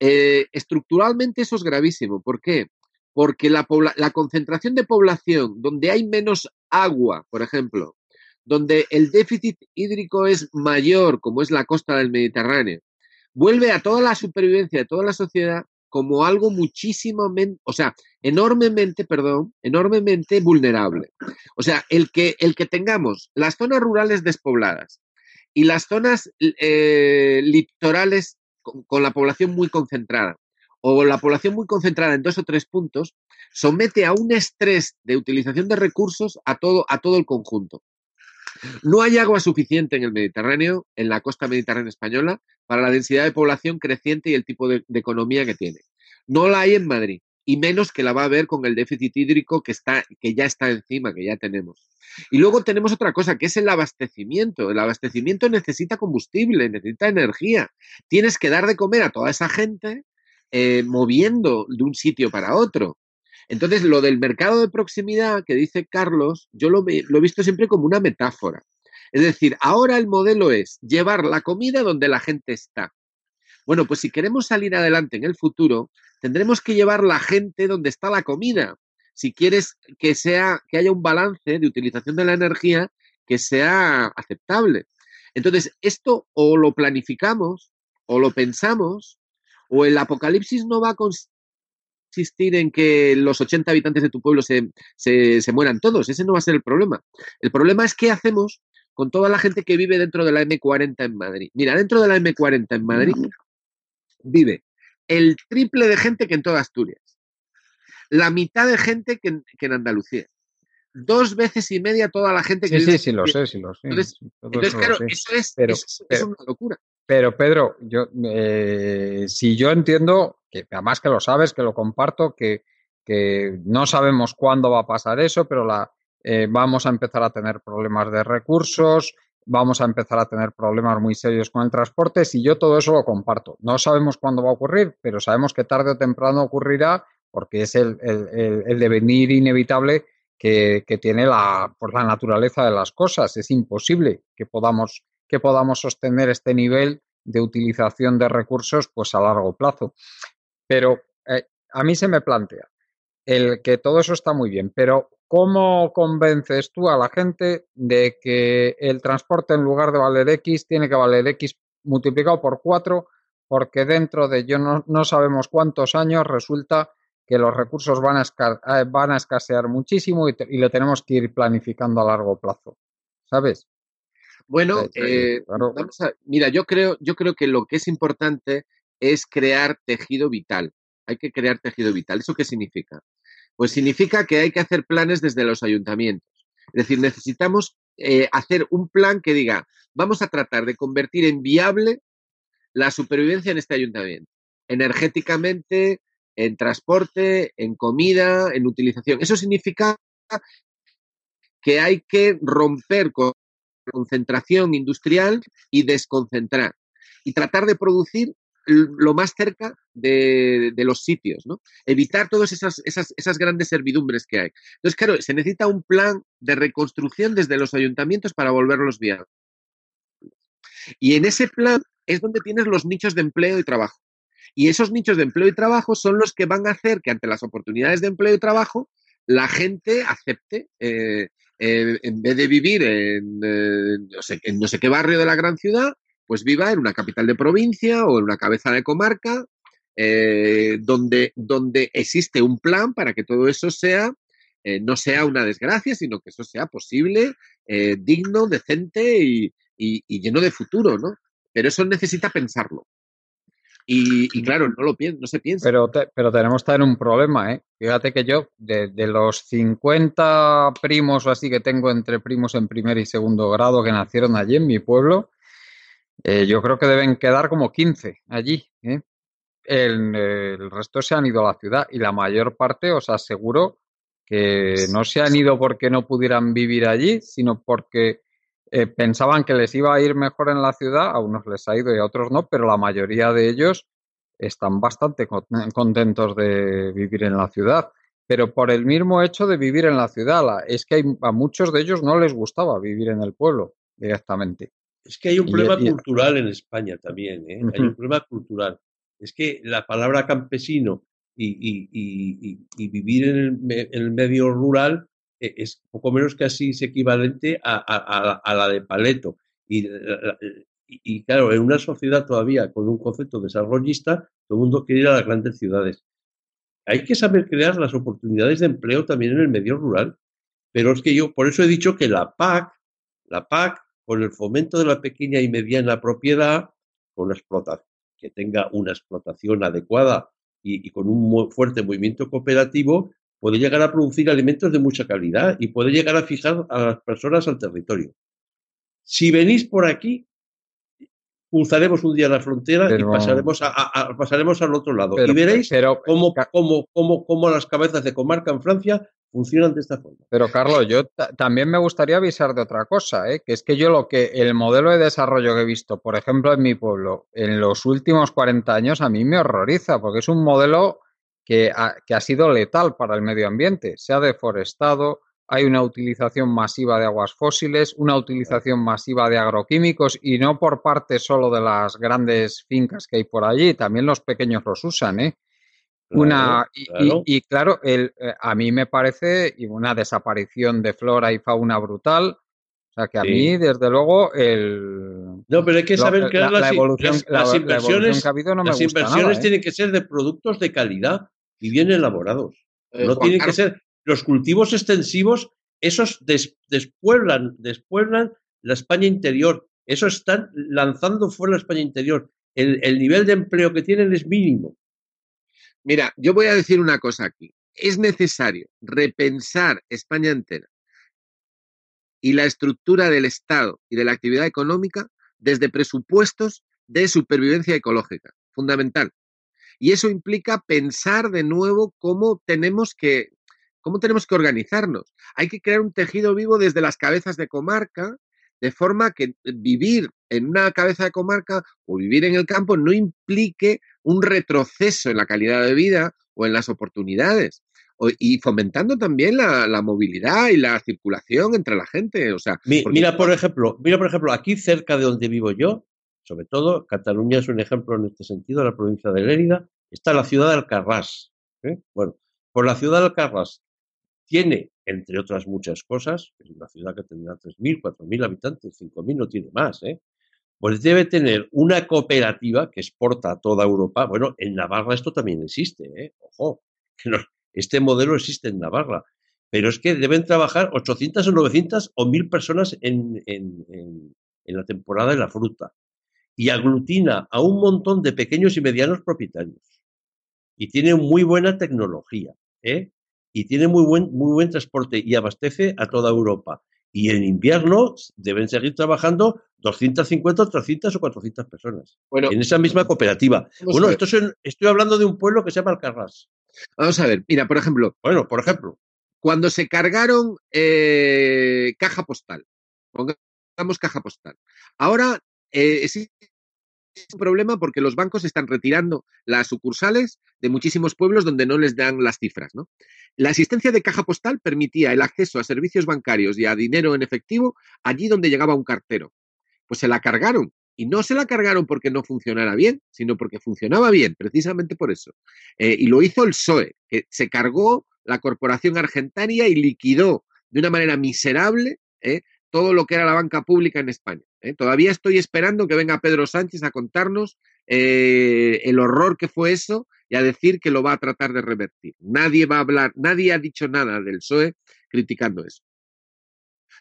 Eh, estructuralmente eso es gravísimo. ¿Por qué? Porque la, concentración de población donde hay menos agua, por ejemplo, donde el déficit hídrico es mayor, como es la costa del Mediterráneo, vuelve a toda la supervivencia de toda la sociedad como algo muchísimo, o sea, enormemente, perdón, enormemente vulnerable. O sea, el que, el que tengamos las zonas rurales despobladas y las zonas eh, litorales con, la población muy concentrada, o la población muy concentrada en dos o tres puntos, somete a un estrés de utilización de recursos a todo, a todo el conjunto. No hay agua suficiente en el Mediterráneo, en la costa mediterránea española, para la densidad de población creciente y el tipo de, economía que tiene. No la hay en Madrid, y menos que la va a haber con el déficit hídrico que, está, que ya está encima, que ya tenemos. Y luego tenemos otra cosa, que es el abastecimiento. El abastecimiento necesita combustible, necesita energía. Tienes que dar de comer a toda esa gente eh, moviendo de un sitio para otro. Entonces, lo del mercado de proximidad que dice Carlos, yo lo, lo he visto siempre como una metáfora. Es decir, ahora el modelo es llevar la comida donde la gente está. Bueno, pues si queremos salir adelante en el futuro, tendremos que llevar la gente donde está la comida. Si quieres que sea que haya un balance de utilización de la energía que sea aceptable. Entonces, esto o lo planificamos o lo pensamos o el apocalipsis no va a consistir en que los 80 habitantes de tu pueblo se, se, mueran todos. Ese no va a ser el problema. El problema es qué hacemos con toda la gente que vive dentro de la M40 en Madrid. Mira, dentro de la M40 en Madrid vive el triple de gente que en toda Asturias, la mitad de gente que en, Andalucía, dos veces y media toda la gente que sí, Sí, sí, lo sé, sí, lo sé. Entonces, claro, eso, es, es, una locura. Pero Pedro, yo, eh, si yo entiendo, que además que lo sabes, que lo comparto, que, que no sabemos cuándo va a pasar eso, pero la, eh, vamos a empezar a tener problemas de recursos, vamos a empezar a tener problemas muy serios con el transporte. Si yo todo eso lo comparto, no sabemos cuándo va a ocurrir, pero sabemos que tarde o temprano ocurrirá porque es el, devenir inevitable que, tiene la, por la naturaleza de las cosas. Es imposible que podamos, que podamos sostener este nivel de utilización de recursos pues a largo plazo. Pero eh, a mí se me plantea el que todo eso está muy bien, pero ¿Cómo convences tú a la gente de que el transporte en lugar de valer X tiene que valer X multiplicado por 4 porque dentro de yo no, sabemos cuántos años resulta que los recursos van a, eh, van a escasear muchísimo y, lo tenemos que ir planificando a largo plazo? ¿Sabes? Bueno, eh, mira, yo creo, yo creo que lo que es importante es crear tejido vital. Hay que crear tejido vital. ¿Eso qué significa? Pues significa que hay que hacer planes desde los ayuntamientos. Es decir, necesitamos eh, hacer un plan que diga, vamos a tratar de convertir en viable la supervivencia en este ayuntamiento, energéticamente, en transporte, en comida, en utilización. Eso significa que hay que romper con concentración industrial y desconcentrar y tratar de producir lo más cerca de, los sitios, ¿no? Evitar todas esas, esas, esas, grandes servidumbres que hay. Entonces, claro, se necesita un plan de reconstrucción desde los ayuntamientos para volverlos viables. Y en ese plan es donde tienes los nichos de empleo y trabajo. Y esos nichos de empleo y trabajo son los que van a hacer que ante las oportunidades de empleo y trabajo la gente acepte, eh, eh, en vez de vivir eh, en no sé qué barrio de la gran ciudad, pues viva en una capital de provincia o en una cabeza de comarca, donde, donde existe un plan para que todo eso sea, no sea una desgracia, sino que eso sea posible, digno, decente y, y, lleno de futuro, ¿no? Pero eso necesita pensarlo. Y, claro, no, lo no se piensa. Pero, pero tenemos también un problema, ¿eh? Fíjate que yo, de, los 50 primos o así que tengo entre primos en primer y segundo grado que nacieron allí en mi pueblo, eh, yo creo que deben quedar como 15 allí. ¿eh? El, resto se han ido a la ciudad y la mayor parte, os aseguro, que no se han ido porque no pudieran vivir allí, sino porque eh, pensaban que les iba a ir mejor en la ciudad, a unos les ha ido y a otros no, pero la mayoría de ellos están bastante contentos de vivir en la ciudad. Pero por el mismo hecho de vivir en la ciudad, es que a muchos de ellos no les gustaba vivir en el pueblo directamente. Es que hay un problema cultural en España también, ¿eh? hay un problema cultural. Es que la palabra campesino y, vivir en el, medio rural e-, es poco menos casi es equivalente a, la de Paleto. Y, y, claro, en una sociedad todavía con un concepto desarrollista, todo el mundo quiere ir a las grandes ciudades. Hay que saber crear las oportunidades de empleo también en el medio rural. Pero es que yo, por eso he dicho que la PAC, la PAC, con el fomento de la pequeña y mediana propiedad, con la explotación, que tenga una explotación adecuada y, y con un fuerte movimiento cooperativo, puede llegar a producir alimentos de mucha calidad y puede llegar a fijar a las personas al territorio. Si venís por aquí, cruzaremos un día la frontera y pasaremos, a, pasaremos al otro lado. y veréis cómo, cómo, cómo, cómo, las cabezas de comarca en Francia funcionan de esta forma. Pero Carlos, yo también me gustaría avisar de otra cosa, ¿eh? que es que yo lo que el modelo de desarrollo que he visto, por ejemplo, en mi pueblo, en los últimos 40 años, a mí me horroriza, porque es un modelo que ha, sido letal para el medio ambiente. Se ha deforestado, hay una utilización masiva de aguas fósiles, una utilización masiva de agroquímicos y no por parte solo de las grandes fincas que hay por allí, también los pequeños los usan, ¿eh? una y claro, el, eh, a mí me parece una desaparición de flora y fauna brutal. O sea que a mí, desde luego, el no, pero hay que saber que las, evolución, las, inversiones, las inversiones ¿eh? tienen que ser de productos de calidad y bien elaborados. Eh, no tienen que ser los cultivos extensivos, esos despueblan, despueblan la España interior. Eso están lanzando fuera la España interior. El, el nivel de empleo que tienen es mínimo. Mira, yo voy a decir una cosa aquí. Es necesario repensar España entera y la estructura del Estado y de la actividad económica desde presupuestos de supervivencia ecológica. Fundamental. Y eso implica pensar de nuevo cómo tenemos que, cómo tenemos que organizarnos. Hay que crear un tejido vivo desde las cabezas de comarca, de forma que vivir en una cabeza de comarca o vivir en el campo no implique un retroceso en la calidad de vida o en las oportunidades. y fomentando también la, movilidad y la circulación entre la gente. O sea, mira, por ejemplo, mira, por ejemplo, aquí cerca de donde vivo yo, sobre todo, Cataluña es un ejemplo en este sentido, la provincia de Lérida, está la ciudad de Alcarrás. ¿eh? Bueno, por la ciudad de Alcarrás tiene, entre otras muchas cosas, es una ciudad que tendrá 3.000, 4.000 habitantes, 5.000 no tiene más, ¿eh? pues debe tener una cooperativa que exporta a toda Europa. Bueno, en Navarra esto también existe, ¿eh? ojo, este modelo existe en Navarra, pero es que deben trabajar 800 o 900 o 1.000 personas en, en la temporada de la fruta y aglutina a un montón de pequeños y medianos propietarios. Y tiene muy buena tecnología, ¿eh? Y tiene muy buen, muy buen transporte y abastece a toda Europa. Y en invierno deben seguir trabajando 250, 300 o 400 personas. Bueno, en esa misma cooperativa. Bueno, esto estoy hablando de un pueblo que se llama Alcarrás. Vamos a ver, mira, por ejemplo. Bueno, por ejemplo. Cuando se cargaron eh, caja postal, pongamos caja postal. Ahora eh, existe un problema porque los bancos están retirando las sucursales de muchísimos pueblos donde no les dan las cifras. ¿no? La asistencia de caja postal permitía el acceso a servicios bancarios y a dinero en efectivo allí donde llegaba un cartero. Pues se la cargaron. Y no se la cargaron porque no funcionara bien, sino porque funcionaba bien, precisamente por eso. Eh, y lo hizo el PSOE, que se cargó la corporación argentaria y liquidó de una manera miserable eh, todo lo que era la banca pública en España. ¿Eh? Todavía estoy esperando que venga Pedro Sánchez a contarnos eh, el horror que fue eso y a decir que lo va a tratar de revertir. Nadie va a hablar, nadie ha dicho nada del PSOE criticando eso.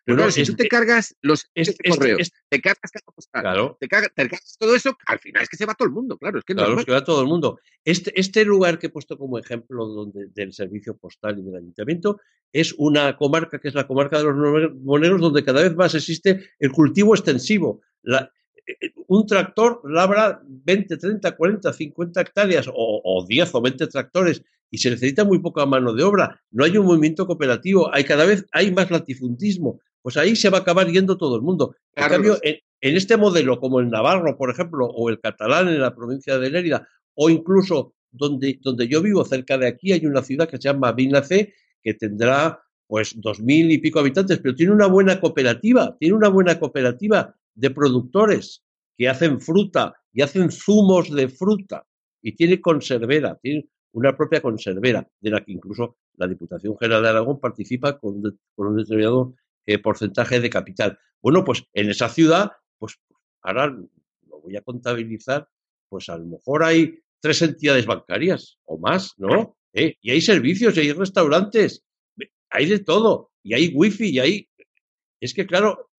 Pero claro, si tú te cargas los correos, te cargas postal, te, cargas, todo eso, al final es que se va todo el mundo, claro. Es que claro, se va todo el mundo. Este, este lugar que he puesto como ejemplo donde, del servicio postal y del ayuntamiento es una comarca que es la comarca de los moneros, donde cada vez más existe el cultivo extensivo. La, eh, un tractor labra 20, 30, 40, 50 hectáreas o, o 10 o 20 tractores y se necesita muy poca mano de obra. No hay un movimiento cooperativo, hay cada vez hay más latifundismo pues ahí se va a acabar yendo todo el mundo. En cambio, en, este modelo, como el navarro, por ejemplo, o el catalán en la provincia de Lérida, o incluso donde, donde yo vivo, cerca de aquí, hay una ciudad que se llama Vinacé, que tendrá pues dos mil y pico habitantes, pero tiene una buena cooperativa, tiene una buena cooperativa de productores que hacen fruta y hacen zumos de fruta y tiene conservera, tiene una propia conservera, de la que incluso la Diputación General de Aragón participa con, con un determinado eh, porcentaje de capital. Bueno, pues en esa ciudad, pues ahora lo voy a contabilizar, pues a lo mejor hay tres entidades bancarias o más, ¿no? Eh, y hay servicios, y hay restaurantes, hay de todo, y hay wifi, y hay... Es que claro,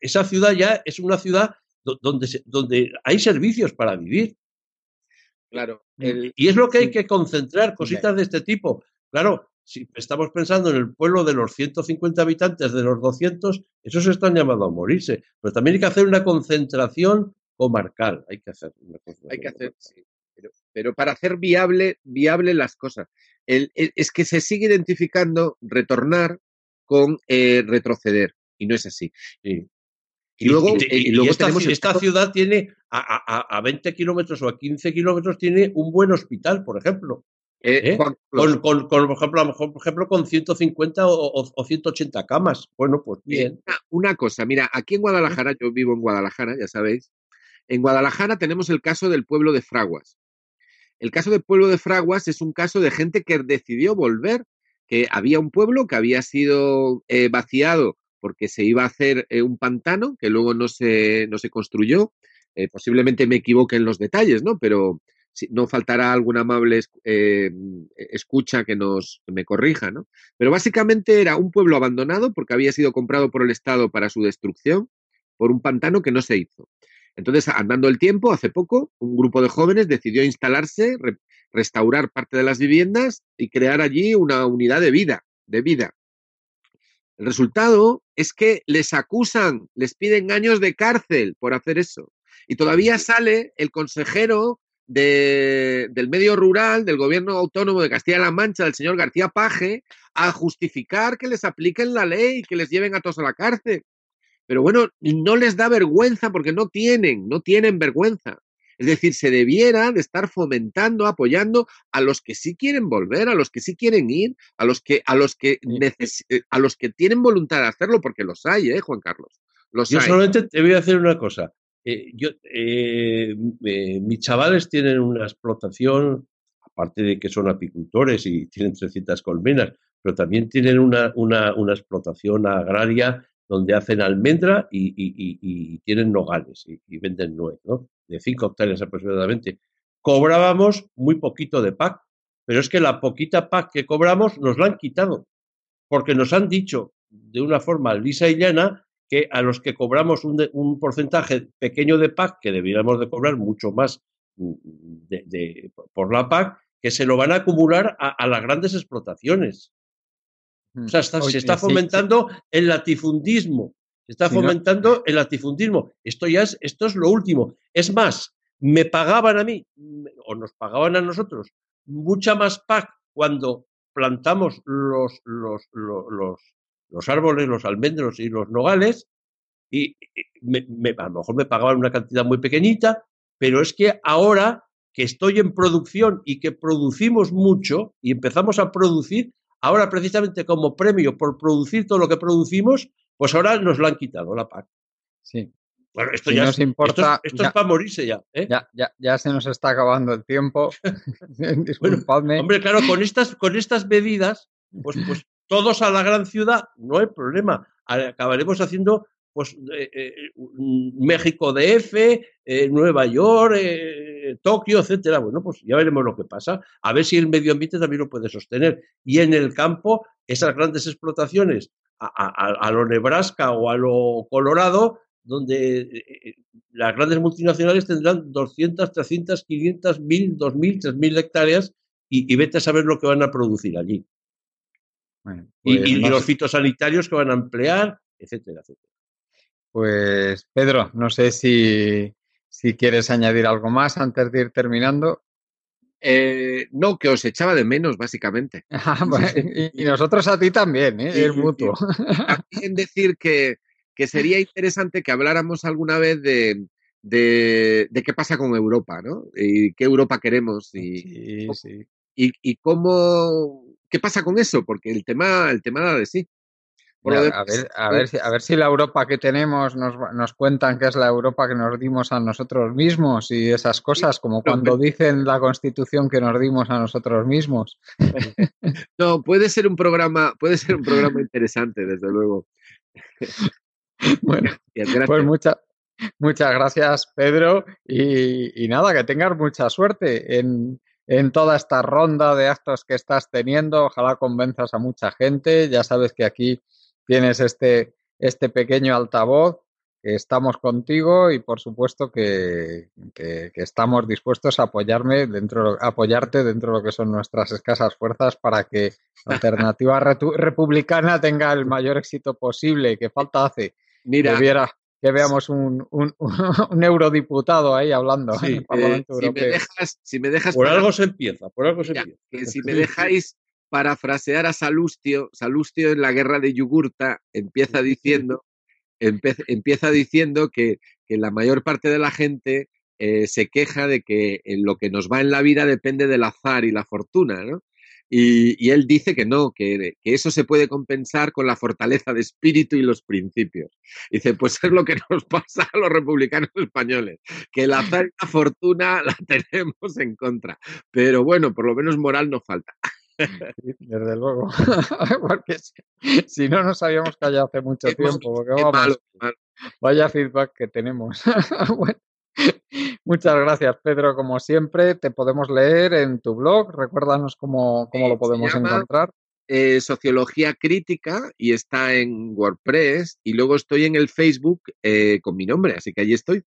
esa ciudad ya es una ciudad donde, donde hay servicios para vivir. Claro. y es lo que hay que concentrar, cositas de este tipo. Claro, si estamos pensando en el pueblo de los 150 habitantes, de los 200, esos están llamados a morirse. Pero también hay que hacer una concentración comarcal. Hay que hacer una Hay que hacer, pero, para hacer viable, viable las cosas. es que se sigue identificando retornar con eh, retroceder. Y no es así. Y luego, eh, esta, ciudad tiene a, a 20 kilómetros o a 15 kilómetros tiene un buen hospital, por ejemplo. Eh, ¿Eh? con, con, por, ejemplo, a lo mejor, por ejemplo, con 150 o, o 180 camas. Bueno, pues bien. Una, cosa, mira, aquí en Guadalajara, yo vivo en Guadalajara, ya sabéis, en Guadalajara tenemos el caso del pueblo de Fraguas. El caso del pueblo de Fraguas es un caso de gente que decidió volver, que había un pueblo que había sido eh, vaciado porque se iba a hacer un pantano, que luego no se, no se construyó. posiblemente me equivoque en los detalles, ¿no? Pero no faltará algún amable eh, escucha que nos me corrija, ¿no? Pero básicamente era un pueblo abandonado porque había sido comprado por el Estado para su destrucción por un pantano que no se hizo. Entonces, andando el tiempo, hace poco, un grupo de jóvenes decidió instalarse, restaurar parte de las viviendas y crear allí una unidad de vida, de vida. El resultado es que les acusan, les piden años de cárcel por hacer eso. Y todavía sale el consejero del medio rural, del gobierno autónomo de Castilla-La Mancha, del señor García Paje, a justificar que les apliquen la ley y que les lleven a todos a la cárcel. Pero bueno, no les da vergüenza porque no tienen, no tienen vergüenza. Es decir, se debiera de estar fomentando, apoyando a los que sí quieren volver, a los que sí quieren ir, a los que, a los que, eh, a los que tienen voluntad de hacerlo, porque los hay, ¿eh, Juan Carlos? Los Yo solamente te voy a decir una cosa. Eh, yo, eh, eh, mis chavales tienen una explotación, aparte de que son apicultores y tienen 300 colmenas, pero también tienen una, una, una explotación agraria donde hacen almendra y, tienen nogales y, venden nuez, ¿no? De 5 hectáreas aproximadamente. Cobrábamos muy poquito de PAC, pero es que la poquita PAC que cobramos nos la han quitado, porque nos han dicho de una forma lisa y llana que a los que cobramos un, un porcentaje pequeño de PAC, que debiéramos de cobrar mucho más mm, de, por la PAC, que se lo van a acumular a, las grandes explotaciones. O sea, se está fomentando el latifundismo. Se está fomentando el latifundismo. Esto ya es, esto es lo último. Es más, me pagaban a mí, o nos pagaban a nosotros, mucha más PAC cuando plantamos los, los, los, los árboles, los almendros y los nogales, y me, a lo mejor me pagaban una cantidad muy pequeñita, pero es que ahora que estoy en producción y que producimos mucho y empezamos a producir, ahora precisamente como premio por producir todo lo que producimos, pues ahora nos lo han quitado la PAC. Sí. Bueno, esto ya nos importa, esto, es, para morirse ya, ¿eh? ya, ya. Ya se nos está acabando el tiempo. Disculpadme. hombre, claro, con estas, con estas medidas, pues, pues todos a la gran ciudad, no hay problema. Acabaremos haciendo pues eh, eh, México DF, eh, Nueva York, Tokio, etcétera. Bueno, pues ya veremos lo que pasa. A ver si el medio ambiente también lo puede sostener. Y en el campo, esas grandes explotaciones a, lo Nebraska o a lo Colorado, donde las grandes multinacionales tendrán 200, 300, 500, 1000, 2000, 3000 hectáreas y, vete a saber lo que van a producir allí. y, pues los fitosanitarios que van a emplear, etcétera, etcétera. Pues Pedro, no sé si, quieres añadir algo más antes de ir terminando. Eh, no, que os echaba de menos, básicamente. Ah, y, nosotros a ti también, ¿eh? es mutuo. También decir que, sería interesante que habláramos alguna vez de, de, qué pasa con Europa, ¿no? Y qué Europa queremos y, y, cómo, qué pasa con eso, porque el tema, el tema da de sí a, ver, a, ver si, a ver si la Europa que tenemos nos, nos cuentan que es la Europa que nos dimos a nosotros mismos y esas cosas, como cuando dicen la Constitución que nos dimos a nosotros mismos. No, puede ser un programa, puede ser un programa interesante, desde luego. Bueno, pues muchas muchas gracias, Pedro, y, y, nada, que tengas mucha suerte en, en toda esta ronda de actos que estás teniendo. Ojalá convenzas a mucha gente. Ya sabes que aquí tienes este, este pequeño altavoz, que estamos contigo y por supuesto que, estamos dispuestos a apoyarme dentro, apoyarte dentro de lo que son nuestras escasas fuerzas para que la alternativa republicana tenga el mayor éxito posible. que falta hace? Mira, que, veamos un, un, eurodiputado ahí hablando en el Parlamento eh, Europeo. Si me dejas, por algo se empieza, por algo se empieza. Que si me dejáis parafrasear a Salustio, Salustio en la guerra de Yugurta empieza diciendo, empieza diciendo que, la mayor parte de la gente eh, se queja de que lo que nos va en la vida depende del azar y la fortuna, ¿no? Y, él dice que no, que, que, eso se puede compensar con la fortaleza de espíritu y los principios. Dice, pues es lo que nos pasa a los republicanos españoles, que el azar y la fortuna la tenemos en contra. Pero bueno, por lo menos moral no falta. Desde luego. porque si, no nos habíamos callado hace mucho tiempo. Vaya feedback que tenemos. Muchas gracias, Pedro. Como siempre, te podemos leer en tu blog. Recuérdanos cómo, cómo lo podemos encontrar. Eh, Sociología Crítica y está en WordPress. Y luego estoy en el Facebook eh, con mi nombre, así que allí estoy.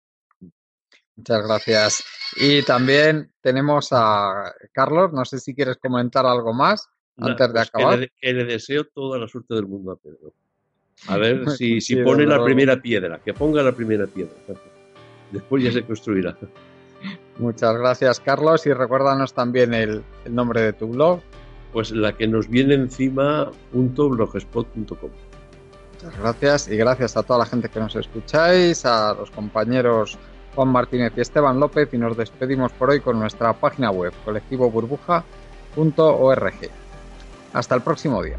Muchas gracias. Y también tenemos a Carlos, no sé si quieres comentar algo más antes de pues acabar. Que le, deseo toda la suerte del mundo a Pedro. A ver si, si pone la primera piedra, que ponga la primera piedra. Después ya se construirá. Muchas gracias, Carlos. Y recuérdanos también el, el nombre de tu blog. Pues la que nos viene encima, blogspot.com. Muchas gracias y gracias a toda la gente que nos escucháis, a los compañeros Juan Martínez y Esteban López y nos despedimos por hoy con nuestra página web colectivoburbuja.org. Hasta el próximo día.